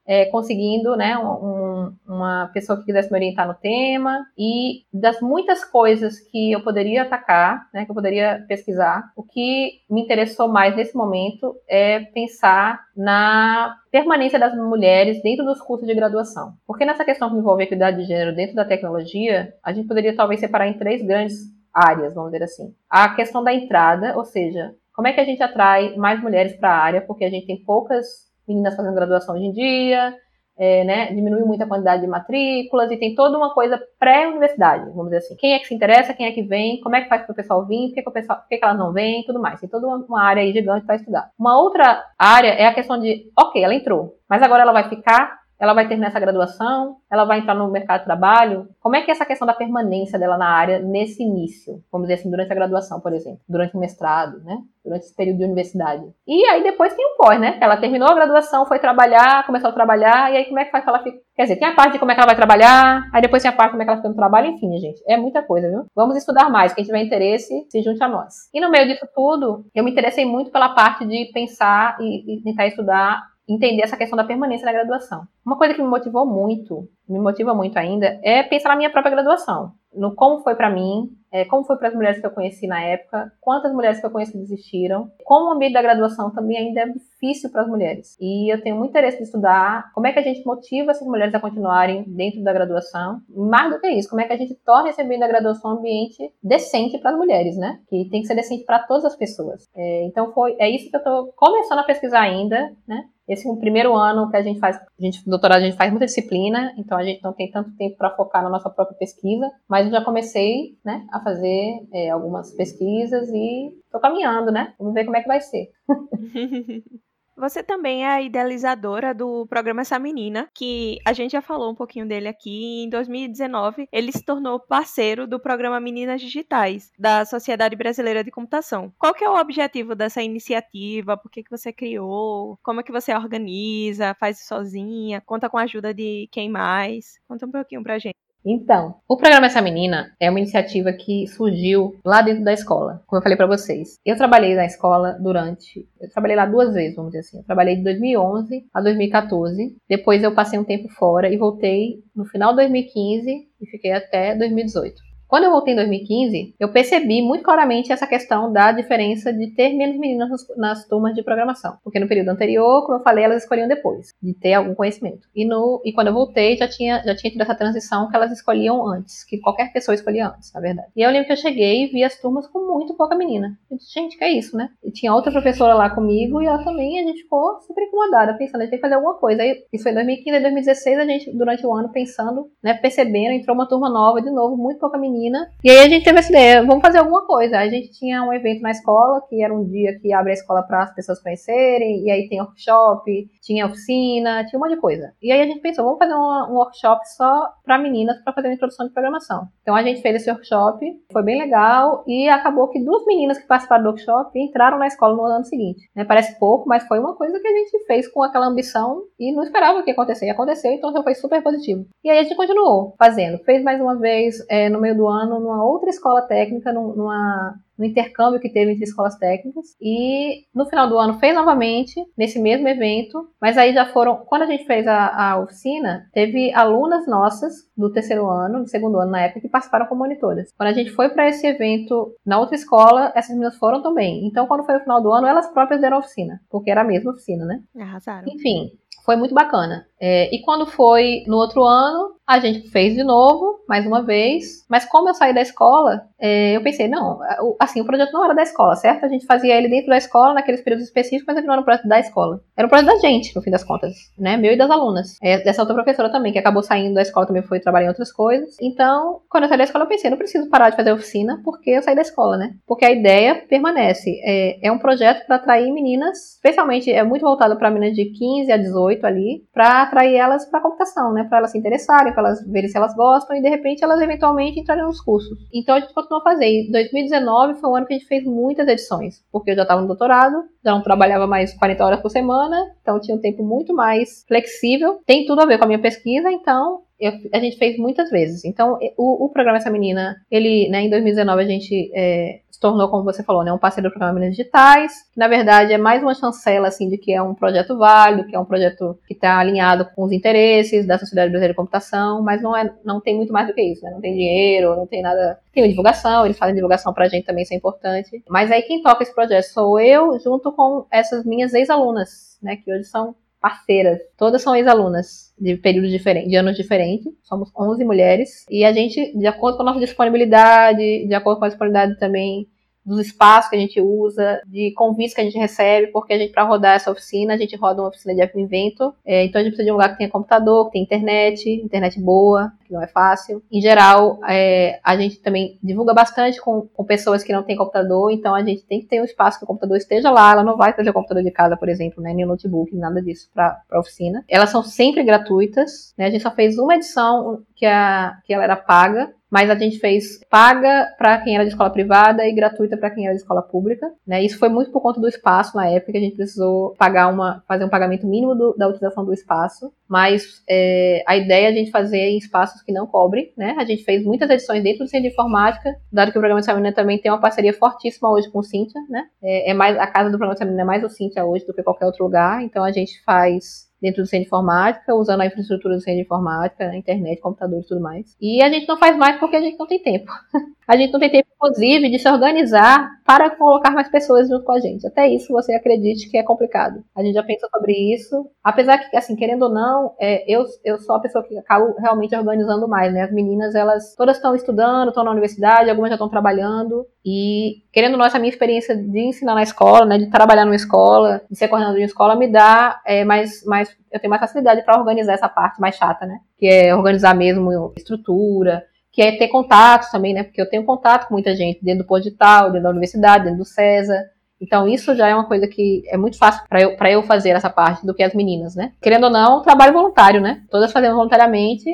é, conseguindo, né, um, uma pessoa que quisesse me orientar no tema e das muitas coisas que eu poderia atacar, né, que eu poderia pesquisar, o que me interessou mais nesse momento é pensar na permanência das mulheres dentro dos cursos de graduação. Porque nessa questão que envolve equidade de gênero dentro da tecnologia, a gente poderia talvez separar em três grandes áreas, vamos dizer assim. A questão da entrada, ou seja, como é que a gente atrai mais mulheres para a área, porque a gente tem poucas meninas fazendo graduação hoje em dia, é, né, diminui muito a quantidade de matrículas e tem toda uma coisa pré-universidade, vamos dizer assim. Quem é que se interessa, quem é que vem, como é que faz para o pessoal vir, por que, que, o pessoal, por que, que elas não vêm, tudo mais. Tem toda uma área aí gigante para estudar. Uma outra área é a questão de, ok, ela entrou, mas agora ela vai ficar ela vai terminar essa graduação, ela vai entrar no mercado de trabalho. Como é que é essa questão da permanência dela na área nesse início? Vamos dizer assim, durante a graduação, por exemplo, durante o mestrado, né? Durante esse período de universidade. E aí depois tem o pós, né? Ela terminou a graduação, foi trabalhar, começou a trabalhar, e aí como é que faz que ela fica? Quer dizer, tem a parte de como é que ela vai trabalhar, aí depois tem a parte de como é que ela fica no trabalho, enfim, gente. É muita coisa, viu? Vamos estudar mais. Quem tiver interesse, se junte a nós. E no meio disso tudo, eu me interessei muito pela parte de pensar e, e tentar estudar entender essa questão da permanência na graduação. Uma coisa que me motivou muito, me motiva muito ainda, é pensar na minha própria graduação, no como foi para mim, é, como foi para as mulheres que eu conheci na época, quantas mulheres que eu conheci desistiram, como o ambiente da graduação também ainda é difícil para as mulheres. E eu tenho muito interesse em estudar como é que a gente motiva essas mulheres a continuarem dentro da graduação. Mais do que isso, como é que a gente torna esse ambiente da graduação um ambiente decente para as mulheres, né? Que tem que ser decente para todas as pessoas. É, então foi, é isso que eu estou começando a pesquisar ainda, né? Esse é o primeiro ano que a gente faz, a gente, doutorado a gente faz muita disciplina, então a gente não tem tanto tempo para focar na nossa própria pesquisa, mas eu já comecei, né, a fazer é, algumas pesquisas e estou caminhando, né? Vamos ver como é que vai ser. Você também é a idealizadora do programa Essa Menina, que a gente já falou um pouquinho dele aqui. Em 2019, ele se tornou parceiro do programa Meninas Digitais, da Sociedade Brasileira de Computação. Qual que é o objetivo dessa iniciativa? Por que, que você criou? Como é que você organiza? Faz sozinha? Conta com a ajuda de quem mais? Conta um pouquinho pra gente. Então, o programa Essa Menina é uma iniciativa que surgiu lá dentro da escola, como eu falei para vocês. Eu trabalhei na escola durante, eu trabalhei lá duas vezes, vamos dizer assim. Eu trabalhei de 2011 a 2014. Depois eu passei um tempo fora e voltei no final de 2015 e fiquei até 2018. Quando eu voltei em 2015, eu percebi muito claramente essa questão da diferença de ter menos meninas nas, nas, turmas de programação. Porque no período anterior, como eu falei, elas escolhiam depois, de ter algum conhecimento. E, no, e quando eu voltei, já tinha, já tinha tido essa transição que elas escolhiam antes, que qualquer pessoa escolhia antes, na verdade. E eu lembro que eu cheguei e vi as turmas com muito pouca menina. Eu disse, gente, que é isso, né? E tinha outra professora lá comigo e ela também, a gente ficou super incomodada, pensando, a gente tem que fazer alguma coisa. Aí, isso foi em 2015 e 2016, a gente, durante o ano, pensando, né, percebendo, entrou uma turma nova de novo, muito pouca menina E aí a gente teve essa ideia, vamos fazer alguma coisa. A gente tinha um evento na escola, que era um dia que abre a escola para as pessoas conhecerem, e aí tem workshop, tinha oficina, tinha um monte de coisa. E aí a gente pensou, vamos fazer um, um workshop só para meninas para fazer uma introdução de programação. Então a gente fez esse workshop, foi bem legal, e acabou que duas meninas que participaram do workshop entraram na escola no ano seguinte. Né? Parece pouco, mas foi uma coisa que a gente fez com aquela ambição e não esperava que ia acontecer. E aconteceu, então foi super positivo. E aí a gente continuou fazendo. Fez mais uma vez é, no meio do ano numa outra escola técnica, numa no intercâmbio que teve entre escolas técnicas. E no final do ano fez novamente, nesse mesmo evento, mas aí já foram. Quando a gente fez a, a oficina, teve alunas nossas do terceiro ano, do segundo ano na época, que participaram como monitoras. Quando a gente foi para esse evento na outra escola, essas meninas foram também. Então, quando foi o final do ano, elas próprias deram a oficina, porque era a mesma oficina, né? Arrasaram. Enfim, foi muito bacana. É, e quando foi no outro ano, a gente fez de novo, mais uma vez. Mas como eu saí da escola, é, eu pensei, não, assim, o projeto não era da escola, certo? A gente fazia ele dentro da escola, naqueles períodos específicos, mas ele não era um projeto da escola. Era um projeto da gente, no fim das contas, né? Meu e das alunas. É, dessa outra professora também, que acabou saindo da escola, também foi trabalhar em outras coisas. Então, quando eu saí da escola, eu pensei, não preciso parar de fazer oficina, porque eu saí da escola, né? Porque a ideia permanece. É, é um projeto para atrair meninas, especialmente, é muito voltado para meninas de 15 a 18 ali, para atrair elas para computação, né? Para elas se interessarem, para elas verem se elas gostam e de repente elas eventualmente entrarem nos cursos. Então a gente continuou a fazer. E 2019 foi um ano que a gente fez muitas edições, porque eu já estava no doutorado, já não trabalhava mais 40 horas por semana, então tinha um tempo muito mais flexível. Tem tudo a ver com a minha pesquisa, então eu, a gente fez muitas vezes. Então, o, o programa Essa Menina, ele, né, em 2019 a gente é, se tornou, como você falou, né, um parceiro do programa Meninas Digitais, que na verdade é mais uma chancela, assim, de que é um projeto válido, que é um projeto que está alinhado com os interesses da Sociedade Brasileira de Computação, mas não, é, não tem muito mais do que isso, né, não tem dinheiro, não tem nada, tem divulgação, eles fazem divulgação pra gente também, isso é importante, mas aí quem toca esse projeto sou eu, junto com essas minhas ex-alunas, né, que hoje são parceiras. Todas são ex-alunas de períodos diferentes, de anos diferentes. Somos 11 mulheres. E a gente, de acordo com a nossa disponibilidade, de acordo com a disponibilidade também dos espaços que a gente usa, de convites que a gente recebe, porque a gente, para rodar essa oficina, a gente roda uma oficina de invento. É, então a gente precisa de um lugar que tenha computador, que tenha internet, internet boa, que não é fácil. Em geral, é, a gente também divulga bastante com, com, pessoas que não têm computador, então a gente tem que ter um espaço que o computador esteja lá. Ela não vai trazer o computador de casa, por exemplo, né, nem o notebook, nada disso para a oficina. Elas são sempre gratuitas, né? A gente só fez uma edição que, a, que ela era paga, mas a gente fez paga para quem era de escola privada e gratuita para quem era de escola pública. Né? Isso foi muito por conta do espaço na época, que a gente precisou pagar uma, fazer um pagamento mínimo do, da utilização do espaço. Mas é, a ideia é a gente fazer em espaços que não cobrem. Né? A gente fez muitas edições dentro do Centro de Informática, dado que o programa de Samina também tem uma parceria fortíssima hoje com o Cintia. Né? É, é mais, a casa do programa de Samina é mais o Cintia hoje do que qualquer outro lugar, então a gente faz dentro do centro de informática, usando a infraestrutura do centro de informática, a internet, computador e tudo mais. E a gente não faz mais porque a gente não tem tempo. A gente não tem tempo, inclusive, de se organizar para colocar mais pessoas junto com a gente. Até isso você acredite que é complicado. A gente já pensou sobre isso. Apesar que, assim, querendo ou não, é, eu, eu sou a pessoa que acabo realmente organizando mais, né? As meninas, elas todas estão estudando, estão na universidade, algumas já estão trabalhando. E, querendo ou não, essa minha experiência de ensinar na escola, né? De trabalhar numa escola, de ser coordenador de escola, me dá é, mais, mais. Eu tenho mais facilidade para organizar essa parte mais chata, né? Que é organizar mesmo estrutura que é ter contatos também, né? Porque eu tenho contato com muita gente dentro do Podital, dentro da universidade, dentro do César. Então, isso já é uma coisa que é muito fácil para eu, eu fazer essa parte do que as meninas, né? Querendo ou não, trabalho voluntário, né? Todas fazemos voluntariamente,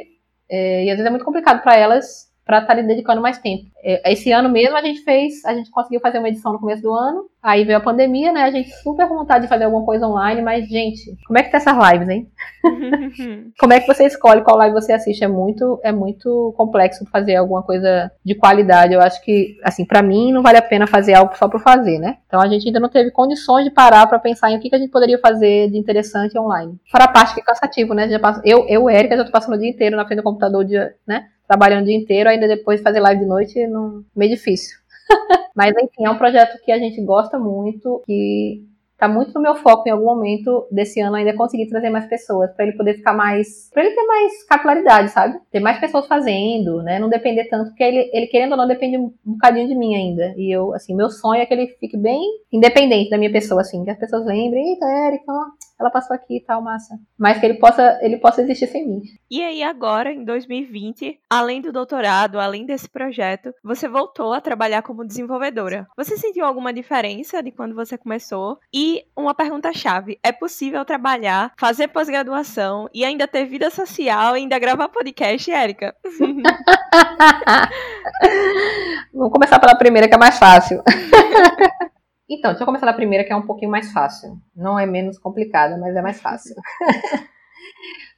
é, e às vezes é muito complicado para elas para estar tá dedicando mais tempo. É, esse ano mesmo a gente fez, a gente conseguiu fazer uma edição no começo do ano, aí veio a pandemia, né? A gente super com vontade de fazer alguma coisa online, mas, gente, como é que tá essas lives, hein? como é que você escolhe qual live você assiste? É muito, é muito complexo fazer alguma coisa de qualidade. Eu acho que, assim, para mim não vale a pena fazer algo só por fazer, né? Então a gente ainda não teve condições de parar para pensar em o que, que a gente poderia fazer de interessante online. Fora a parte que é cansativo, né? Eu, eu, Érica, já tô passando o dia inteiro na frente do computador, dia, né? trabalhando o dia inteiro, ainda depois fazer live de noite, não, meio difícil. Mas enfim, é um projeto que a gente gosta muito, que tá muito no meu foco em algum momento desse ano ainda conseguir trazer mais pessoas, para ele poder ficar mais, para ele ter mais capilaridade, sabe? Ter mais pessoas fazendo, né? Não depender tanto, porque ele, ele querendo ou não depende um bocadinho de mim ainda. E eu, assim, meu sonho é que ele fique bem independente da minha pessoa, assim, que as pessoas lembrem, eita, Erika, ó, ela passou aqui e tal, massa. Mas que ele possa, ele possa existir sem mim. E aí, agora, em 2020, além do doutorado, além desse projeto, você voltou a trabalhar como desenvolvedora. Você sentiu alguma diferença de quando você começou? E uma pergunta-chave: é possível trabalhar, fazer pós-graduação e ainda ter vida social e ainda gravar podcast, Érica? Vamos começar pela primeira, que é mais fácil. então, deixa eu começar pela primeira, que é um pouquinho mais fácil. Não é menos complicada, mas é mais fácil.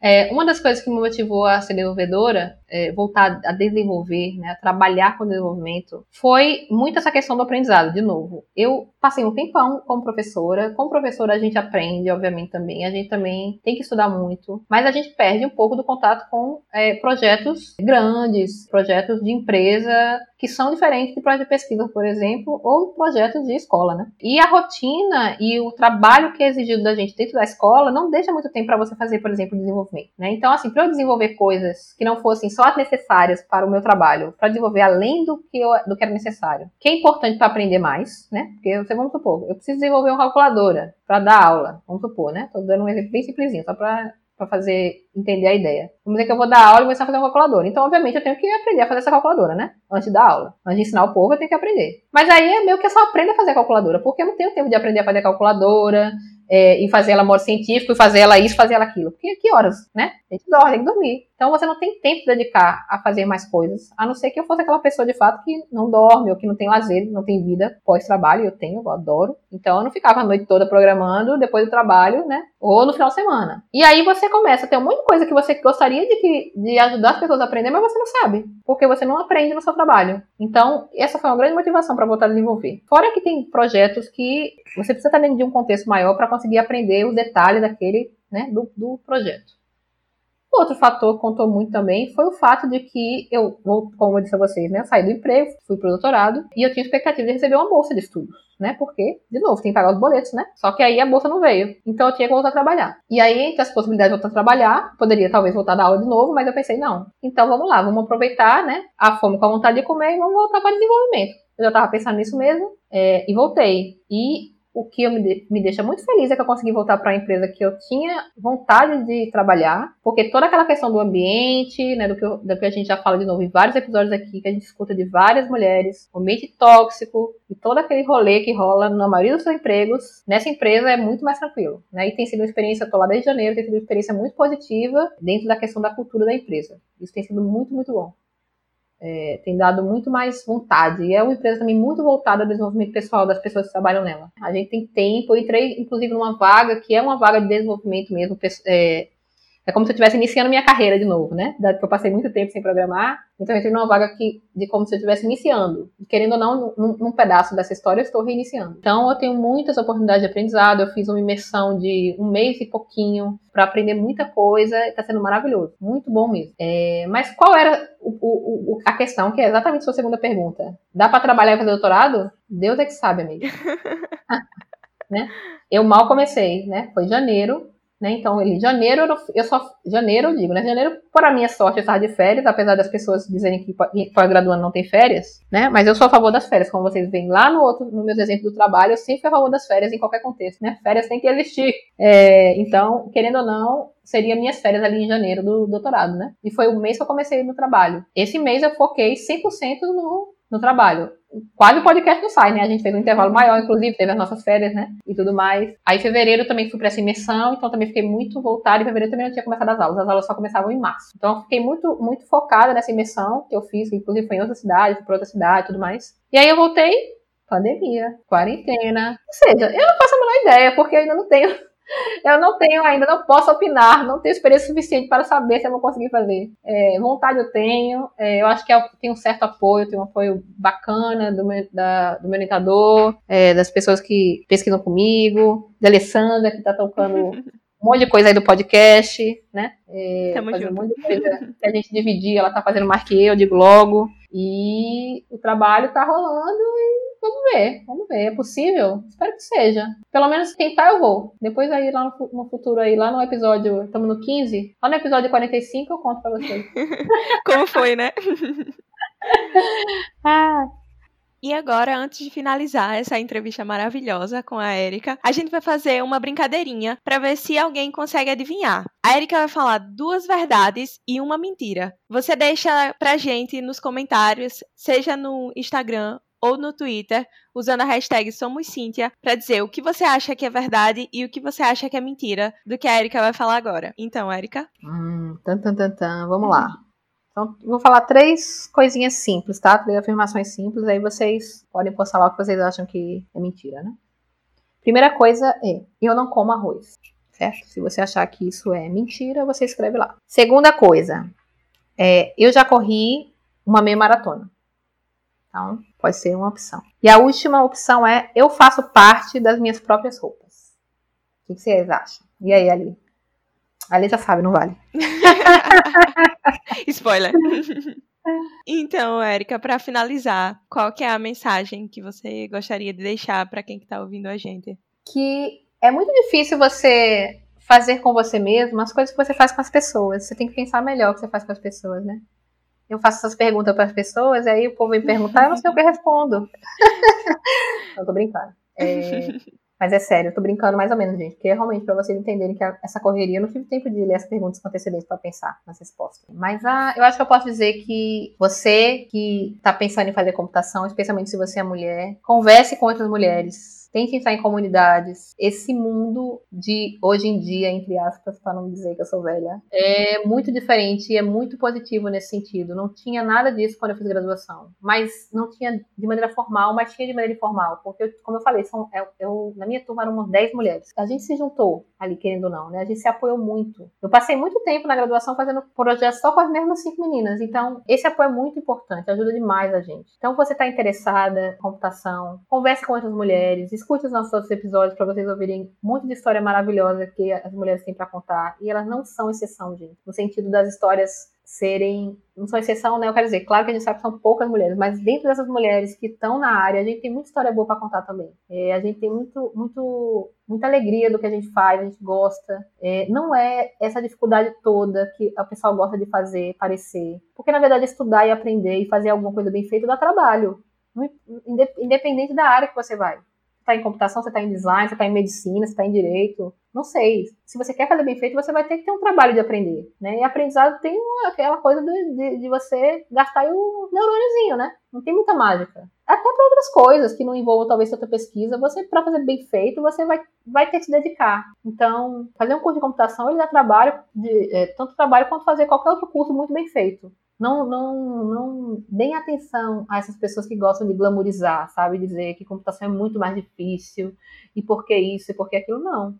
É, uma das coisas que me motivou a ser desenvolvedora, é, voltar a desenvolver, né, a trabalhar com desenvolvimento, foi muito essa questão do aprendizado, de novo. Eu passei um tempão como professora. Como professora a gente aprende, obviamente, também. A gente também tem que estudar muito. Mas a gente perde um pouco do contato com é, projetos grandes, projetos de empresa que são diferentes de projetos de pesquisa, por exemplo, ou projetos de escola, né? E a rotina e o trabalho que é exigido da gente dentro da escola não deixa muito tempo para você fazer, por exemplo, desenvolvimento, né? Então, assim, para eu desenvolver coisas que não fossem só as necessárias para o meu trabalho, para desenvolver além do que, eu, do que era necessário, que é importante para aprender mais, né? Porque você vamos supor, eu preciso desenvolver uma calculadora para dar aula, vamos supor, né? Estou dando um exemplo bem simplesinho, só para para fazer entender a ideia. Vamos dizer que eu vou dar aula e começar a fazer uma calculadora. Então, obviamente, eu tenho que aprender a fazer essa calculadora, né? Antes da aula. Antes de ensinar o povo, eu tenho que aprender. Mas aí é meio que eu só aprendo a fazer a calculadora, porque eu não tenho tempo de aprender a fazer a calculadora, é, e fazer ela modo científico, e fazer ela isso, fazer ela aquilo. Porque que horas, né? A gente dorme, tem que dormir. Então você não tem tempo de dedicar a fazer mais coisas, a não ser que eu fosse aquela pessoa de fato que não dorme ou que não tem lazer, não tem vida pós-trabalho, eu tenho, eu adoro. Então eu não ficava a noite toda programando depois do trabalho, né? Ou no final de semana. E aí você começa a ter um monte de coisa que você gostaria de, que, de ajudar as pessoas a aprender, mas você não sabe, porque você não aprende no seu trabalho. Então, essa foi uma grande motivação para voltar a desenvolver. Fora que tem projetos que você precisa estar dentro de um contexto maior para conseguir aprender os detalhes daquele, né, do, do projeto. Outro fator que contou muito também foi o fato de que eu, como eu disse a vocês, né, saí do emprego, fui pro doutorado e eu tinha expectativa de receber uma bolsa de estudos, né? Porque, de novo, tem que pagar os boletos, né? Só que aí a bolsa não veio. Então eu tinha que voltar a trabalhar. E aí, entre as possibilidades de voltar a trabalhar, poderia talvez voltar a dar aula de novo, mas eu pensei, não. Então vamos lá, vamos aproveitar, né? A fome com a vontade de comer e vamos voltar para desenvolvimento. Eu já estava pensando nisso mesmo é, e voltei. E o que me, me deixa muito feliz é que eu consegui voltar para a empresa que eu tinha vontade de trabalhar, porque toda aquela questão do ambiente, né, do que, eu, do que a gente já fala de novo em vários episódios aqui, que a gente escuta de várias mulheres, o ambiente tóxico e todo aquele rolê que rola na maioria dos seus empregos, nessa empresa é muito mais tranquilo, né, e tem sido uma experiência, eu tô lá desde janeiro, tem sido uma experiência muito positiva dentro da questão da cultura da empresa. Isso tem sido muito, muito bom é, tem dado muito mais vontade. E é uma empresa também muito voltada ao desenvolvimento pessoal das pessoas que trabalham nela. A gente tem tempo, eu entrei inclusive numa vaga que é uma vaga de desenvolvimento mesmo, é, é como se eu estivesse iniciando minha carreira de novo, né? Dado que eu passei muito tempo sem programar. Então eu entrei numa vaga que, de como se eu estivesse iniciando. Querendo ou não, num, num, pedaço dessa história eu estou reiniciando. Então eu tenho muitas oportunidades de aprendizado. Eu fiz uma imersão de um mês e pouquinho para aprender muita coisa. Está sendo maravilhoso. Muito bom mesmo. É, mas qual era o, o, o, a questão, que é exatamente a sua segunda pergunta? Dá para trabalhar e fazer doutorado? Deus é que sabe, amigo. né? Eu mal comecei, né? Foi janeiro né? Então, em janeiro, eu só. Janeiro, eu digo, né? Janeiro, por a minha sorte, eu estava de férias, apesar das pessoas dizerem que pós-graduando não tem férias, né? Mas eu sou a favor das férias, como vocês veem lá no outro, no meus exemplos do trabalho, eu sempre fui a favor das férias em qualquer contexto, né? Férias tem que existir. É, então, querendo ou não, seria minhas férias ali em janeiro do doutorado, né? E foi o mês que eu comecei no trabalho. Esse mês eu foquei 100% no, no trabalho quase o podcast não sai, né? A gente fez um intervalo maior, inclusive, teve as nossas férias, né? E tudo mais. Aí, em fevereiro, também fui para essa imersão, então também fiquei muito voltada. Em fevereiro também não tinha começado as aulas, as aulas só começavam em março. Então, fiquei muito, muito focada nessa imersão que eu fiz, inclusive foi em outra cidade, fui para outra cidade e tudo mais. E aí, eu voltei, pandemia, quarentena. Ou seja, eu não faço a menor ideia, porque eu ainda não tenho eu não tenho ainda, não posso opinar, não tenho experiência suficiente para saber se eu vou conseguir fazer. É, vontade eu tenho, é, eu acho que eu tenho um certo apoio, tenho um apoio bacana do meu, da, do meu orientador, é, das pessoas que pesquisam comigo, da Alessandra, que está tocando um monte de coisa aí do podcast, né? É, Tamo junto. um monte de coisa que a gente dividir, ela tá fazendo mais que eu, eu digo logo. E o trabalho tá rolando e Vamos ver, vamos ver. É possível? Espero que seja. Pelo menos tentar eu vou. Depois aí lá no, no futuro aí, lá no episódio, estamos no 15, lá no episódio 45 eu conto pra vocês. Como foi, né? ah. E agora, antes de finalizar essa entrevista maravilhosa com a Erika, a gente vai fazer uma brincadeirinha para ver se alguém consegue adivinhar. A Erika vai falar duas verdades e uma mentira. Você deixa pra gente nos comentários, seja no Instagram ou no Twitter, usando a hashtag SomosCíntia, para dizer o que você acha que é verdade e o que você acha que é mentira do que a Erika vai falar agora. Então, Erika? Hum, tan, tan, tan, tan. Vamos lá. Então, vou falar três coisinhas simples, tá? Três afirmações simples, aí vocês podem postar lá o que vocês acham que é mentira, né? Primeira coisa é, eu não como arroz, certo? Se você achar que isso é mentira, você escreve lá. Segunda coisa, é, eu já corri uma meia maratona. Então, pode ser uma opção. E a última opção é: eu faço parte das minhas próprias roupas. O que vocês acham? E aí, Ali? Ali já sabe, não vale. Spoiler. Então, Érica, para finalizar, qual que é a mensagem que você gostaria de deixar para quem está ouvindo a gente? Que é muito difícil você fazer com você mesmo as coisas que você faz com as pessoas. Você tem que pensar melhor o que você faz com as pessoas, né? Eu faço essas perguntas para as pessoas, e aí o povo vem perguntar, eu não sei o que eu respondo. não, tô brincando. É, mas é sério, eu tô brincando mais ou menos, gente, porque realmente para vocês entenderem que essa correria, eu não tive tempo de ler as perguntas com antecedência para pensar nas respostas. Mas ah, eu acho que eu posso dizer que você que tá pensando em fazer computação, especialmente se você é mulher, converse com outras mulheres tente entrar em comunidades. Esse mundo de hoje em dia, entre aspas, para não dizer que eu sou velha, é muito diferente e é muito positivo nesse sentido. Não tinha nada disso quando eu fiz graduação, mas não tinha de maneira formal, mas tinha de maneira informal, porque, como eu falei, são, eu, eu, na minha turma eram umas 10 mulheres. A gente se juntou ali, querendo ou não, né? A gente se apoiou muito. Eu passei muito tempo na graduação fazendo projetos só com as mesmas cinco meninas, então esse apoio é muito importante, ajuda demais a gente. Então, você está interessada em computação, converse com outras mulheres, escute os nossos episódios para vocês ouvirem muito de história maravilhosa que as mulheres têm para contar. E elas não são exceção, gente. No sentido das histórias serem. Não são exceção, né? Eu quero dizer, claro que a gente sabe que são poucas mulheres, mas dentro dessas mulheres que estão na área, a gente tem muita história boa para contar também. É, a gente tem muito, muito, muita alegria do que a gente faz, a gente gosta. É, não é essa dificuldade toda que o pessoal gosta de fazer parecer. Porque, na verdade, estudar e aprender e fazer alguma coisa bem feita dá trabalho. Independente da área que você vai está em computação, você está em design, você está em medicina, você está em direito, não sei. Se você quer fazer bem feito, você vai ter que ter um trabalho de aprender, né? E aprendizado tem aquela coisa de, de, de você gastar o neurôniozinho, né? Não tem muita mágica. Até para outras coisas que não envolvam talvez sua pesquisa, você para fazer bem feito, você vai, vai ter que se dedicar. Então, fazer um curso de computação ele dá trabalho, de, é, tanto trabalho quanto fazer qualquer outro curso muito bem feito não, não, não deem atenção a essas pessoas que gostam de glamorizar, sabe? Dizer que computação é muito mais difícil e por que isso e por que aquilo, não.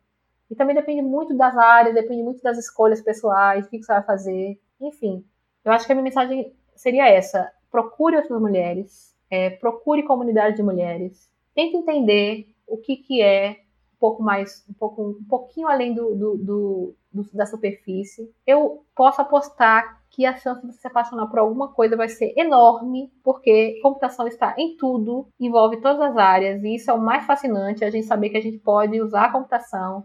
E também depende muito das áreas, depende muito das escolhas pessoais, o que você vai fazer, enfim. Eu acho que a minha mensagem seria essa: procure outras mulheres, é, procure comunidade de mulheres, tente entender o que, que é pouco mais, um, pouco, um pouquinho além do, do, do, do da superfície. Eu posso apostar que a chance de se apaixonar por alguma coisa vai ser enorme, porque computação está em tudo, envolve todas as áreas, e isso é o mais fascinante, a gente saber que a gente pode usar a computação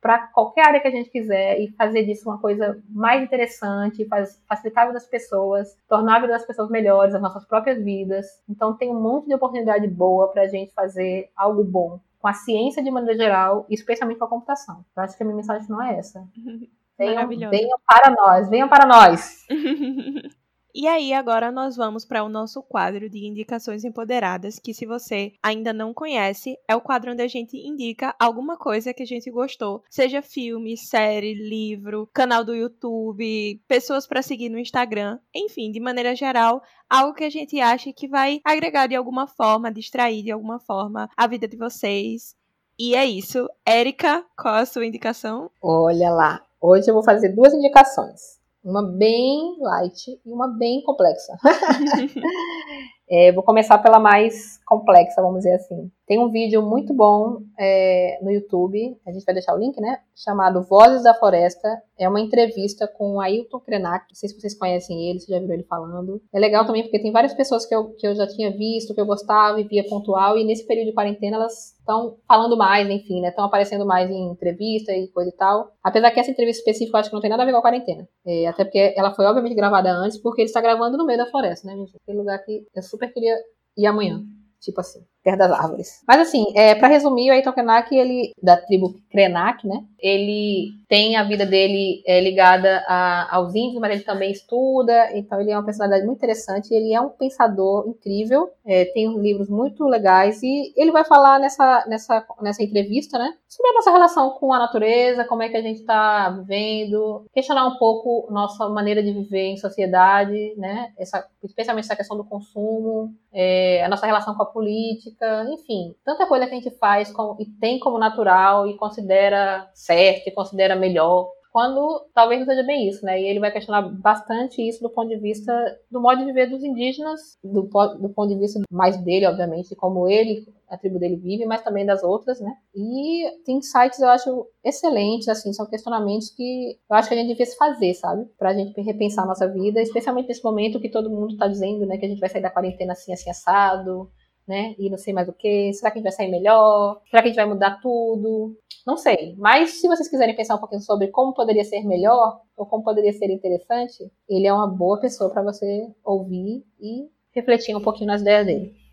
para qualquer área que a gente quiser e fazer disso uma coisa mais interessante, facilitar a vida das pessoas, tornar a vida das pessoas melhores, as nossas próprias vidas. Então tem um monte de oportunidade boa para a gente fazer algo bom com a ciência de maneira geral, especialmente com a computação. Eu acho que a minha mensagem não é essa. Venham, venham para nós, venham para nós. E aí, agora nós vamos para o nosso quadro de indicações empoderadas, que se você ainda não conhece, é o quadro onde a gente indica alguma coisa que a gente gostou, seja filme, série, livro, canal do YouTube, pessoas para seguir no Instagram, enfim, de maneira geral, algo que a gente acha que vai agregar de alguma forma, distrair de alguma forma a vida de vocês. E é isso. Érica, qual a sua indicação? Olha lá, Hoje eu vou fazer duas indicações. Uma bem light e uma bem complexa. é, vou começar pela mais complexa, vamos dizer assim. Tem um vídeo muito bom é, no YouTube, a gente vai deixar o link, né? Chamado Vozes da Floresta. É uma entrevista com Ailton Krenak. Não sei se vocês conhecem ele, se já viram ele falando. É legal também porque tem várias pessoas que eu, que eu já tinha visto, que eu gostava e via pontual, e nesse período de quarentena elas estão falando mais, enfim, né? Estão aparecendo mais em entrevista e coisa e tal. Apesar que essa entrevista específica eu acho que não tem nada a ver com a quarentena. É, até porque ela foi obviamente gravada antes, porque ele está gravando no meio da floresta, né, gente? Aquele lugar que eu super queria ir amanhã. tipo assim, perto das árvores. Mas assim, é, para resumir, o Ayrton Krenak, ele, da tribo Krenak, né? Ele tem a vida dele é, ligada a, aos índios, mas ele também estuda, então ele é uma personalidade muito interessante, ele é um pensador incrível, é, tem livros muito legais, e ele vai falar nessa, nessa, nessa entrevista, né? Sobre a nossa relação com a natureza, como é que a gente está vivendo, questionar um pouco nossa maneira de viver em sociedade, né? Essa, especialmente essa questão do consumo, é, a nossa relação com a política, enfim, tanta coisa que a gente faz com, e tem como natural e considera certo e considera melhor, quando talvez não seja bem isso, né? E ele vai questionar bastante isso do ponto de vista do modo de viver dos indígenas, do, do ponto de vista mais dele, obviamente, como ele, a tribo dele vive, mas também das outras, né? E tem sites eu acho excelentes, assim, são questionamentos que eu acho que a gente devia se fazer, sabe? Pra gente repensar a nossa vida, especialmente nesse momento que todo mundo tá dizendo, né, que a gente vai sair da quarentena assim, assim, assado, né? E não sei mais o que. Será que a gente vai sair melhor? Será que a gente vai mudar tudo? Não sei. Mas se vocês quiserem pensar um pouquinho sobre como poderia ser melhor ou como poderia ser interessante, ele é uma boa pessoa para você ouvir e refletir um pouquinho nas ideias dele.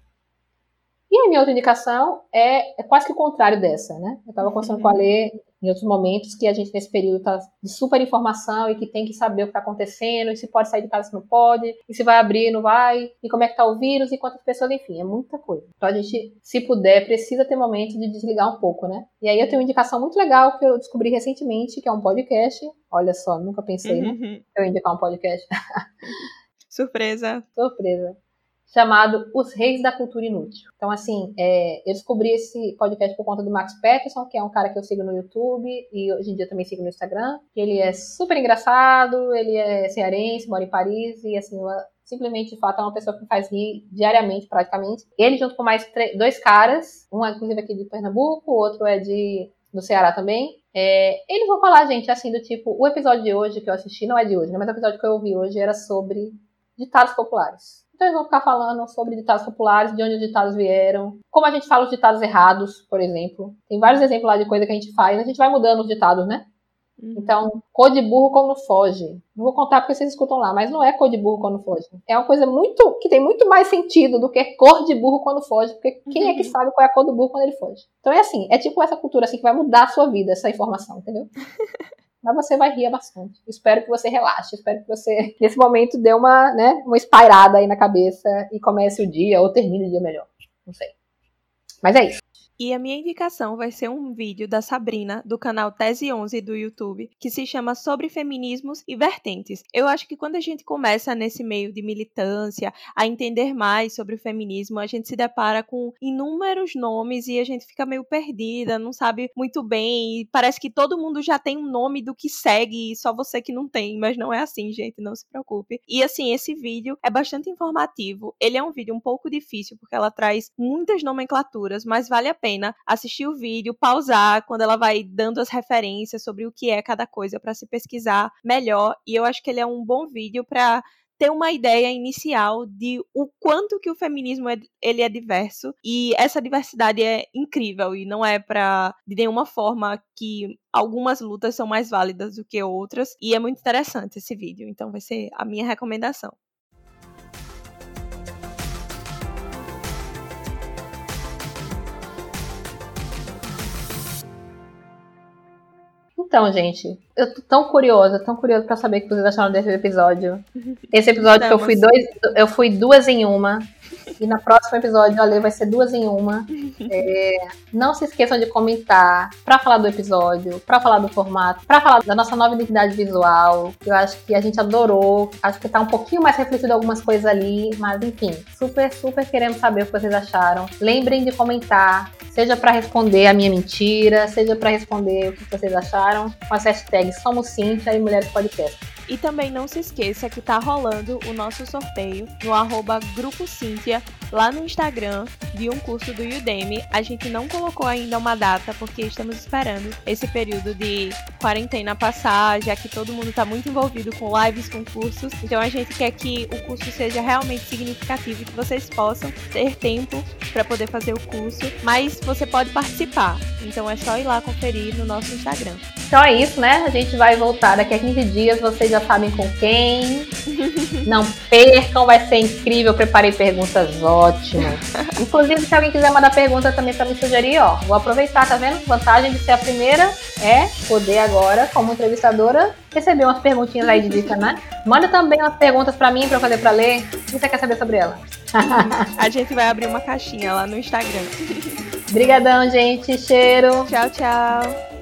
E a minha outra indicação é, é quase que o contrário dessa, né? Eu estava conversando uhum. com a Lê em outros momentos que a gente nesse período está de super informação e que tem que saber o que está acontecendo, e se pode sair de casa, se não pode, e se vai abrir, não vai, e como é que está o vírus, e quantas pessoas, enfim, é muita coisa. Então a gente, se puder, precisa ter momento de desligar um pouco, né? E aí eu tenho uma indicação muito legal que eu descobri recentemente, que é um podcast. Olha só, nunca pensei, né? Uhum. Eu indicar um podcast. Surpresa. Surpresa chamado Os Reis da Cultura Inútil. Então, assim, é, eu descobri esse podcast por conta do Max Peterson, que é um cara que eu sigo no YouTube e hoje em dia também sigo no Instagram. Ele é super engraçado, ele é cearense, mora em Paris e, assim, eu, simplesmente, de fato, é uma pessoa que faz rir diariamente, praticamente. Ele junto com mais dois caras, um é, inclusive aqui de Pernambuco, o outro é de do Ceará também. É, eles vão falar, gente, assim, do tipo, o episódio de hoje que eu assisti, não é de hoje, né, mas o episódio que eu ouvi hoje era sobre ditados populares. Então eles vão ficar falando sobre ditados populares, de onde os ditados vieram, como a gente fala os ditados errados, por exemplo. Tem vários exemplos lá de coisa que a gente faz, a gente vai mudando os ditados, né? Uhum. Então, cor de burro quando foge. Não vou contar porque vocês escutam lá, mas não é cor de burro quando foge. É uma coisa muito que tem muito mais sentido do que cor de burro quando foge, porque quem uhum. é que uhum. sabe qual é a cor do burro quando ele foge? Então é assim, é tipo essa cultura assim que vai mudar a sua vida, essa informação, entendeu? mas você vai rir bastante. Espero que você relaxe, espero que você, nesse momento, dê uma, né, uma espairada aí na cabeça e comece o dia ou termine o dia melhor. Não sei. Mas é isso. E a minha indicação vai ser um vídeo da Sabrina, do canal Tese 11 do YouTube, que se chama Sobre Feminismos e Vertentes. Eu acho que quando a gente começa nesse meio de militância, a entender mais sobre o feminismo, a gente se depara com inúmeros nomes e a gente fica meio perdida, não sabe muito bem, e parece que todo mundo já tem um nome do que segue e só você que não tem, mas não é assim, gente, não se preocupe. E assim, esse vídeo é bastante informativo. Ele é um vídeo um pouco difícil porque ela traz muitas nomenclaturas, mas vale a pena pena assistir o vídeo, pausar quando ela vai dando as referências sobre o que é cada coisa para se pesquisar melhor. E eu acho que ele é um bom vídeo para ter uma ideia inicial de o quanto que o feminismo é, ele é diverso e essa diversidade é incrível e não é para de nenhuma forma que algumas lutas são mais válidas do que outras e é muito interessante esse vídeo, então vai ser a minha recomendação. Então, gente, eu tô tão curiosa, tão curiosa para saber o que vocês acharam desse episódio. Esse episódio que eu fui dois, eu fui duas em uma. E no próximo episódio a Lê vai ser duas em uma. É, não se esqueçam de comentar para falar do episódio, para falar do formato, para falar da nossa nova identidade visual. Eu acho que a gente adorou. Acho que tá um pouquinho mais refletido algumas coisas ali, mas enfim, super, super queremos saber o que vocês acharam. Lembrem de comentar, seja para responder a minha mentira, seja para responder o que vocês acharam, com as hashtags Somos Cintia e Mulheres Podcast. E também não se esqueça que tá rolando o nosso sorteio no arroba Grupo Cíntia, lá no Instagram, de um curso do Udemy. A gente não colocou ainda uma data, porque estamos esperando esse período de quarentena passar, já que todo mundo tá muito envolvido com lives, com cursos. Então a gente quer que o curso seja realmente significativo e que vocês possam ter tempo para poder fazer o curso. Mas você pode participar. Então é só ir lá conferir no nosso Instagram. Então é isso, né? A gente vai voltar daqui a 15 dias. Vocês já sabem com quem. Não percam, vai ser incrível. Eu preparei perguntas ótimas. Inclusive, se alguém quiser mandar pergunta também para me sugerir, ó, vou aproveitar, tá vendo? Vantagem de ser a primeira é poder agora, como entrevistadora, receber umas perguntinhas aí de dica, né? Manda também umas perguntas para mim para eu fazer para ler. O que você quer saber sobre ela? a gente vai abrir uma caixinha lá no Instagram. Obrigadão, gente. Cheiro. Tchau, tchau.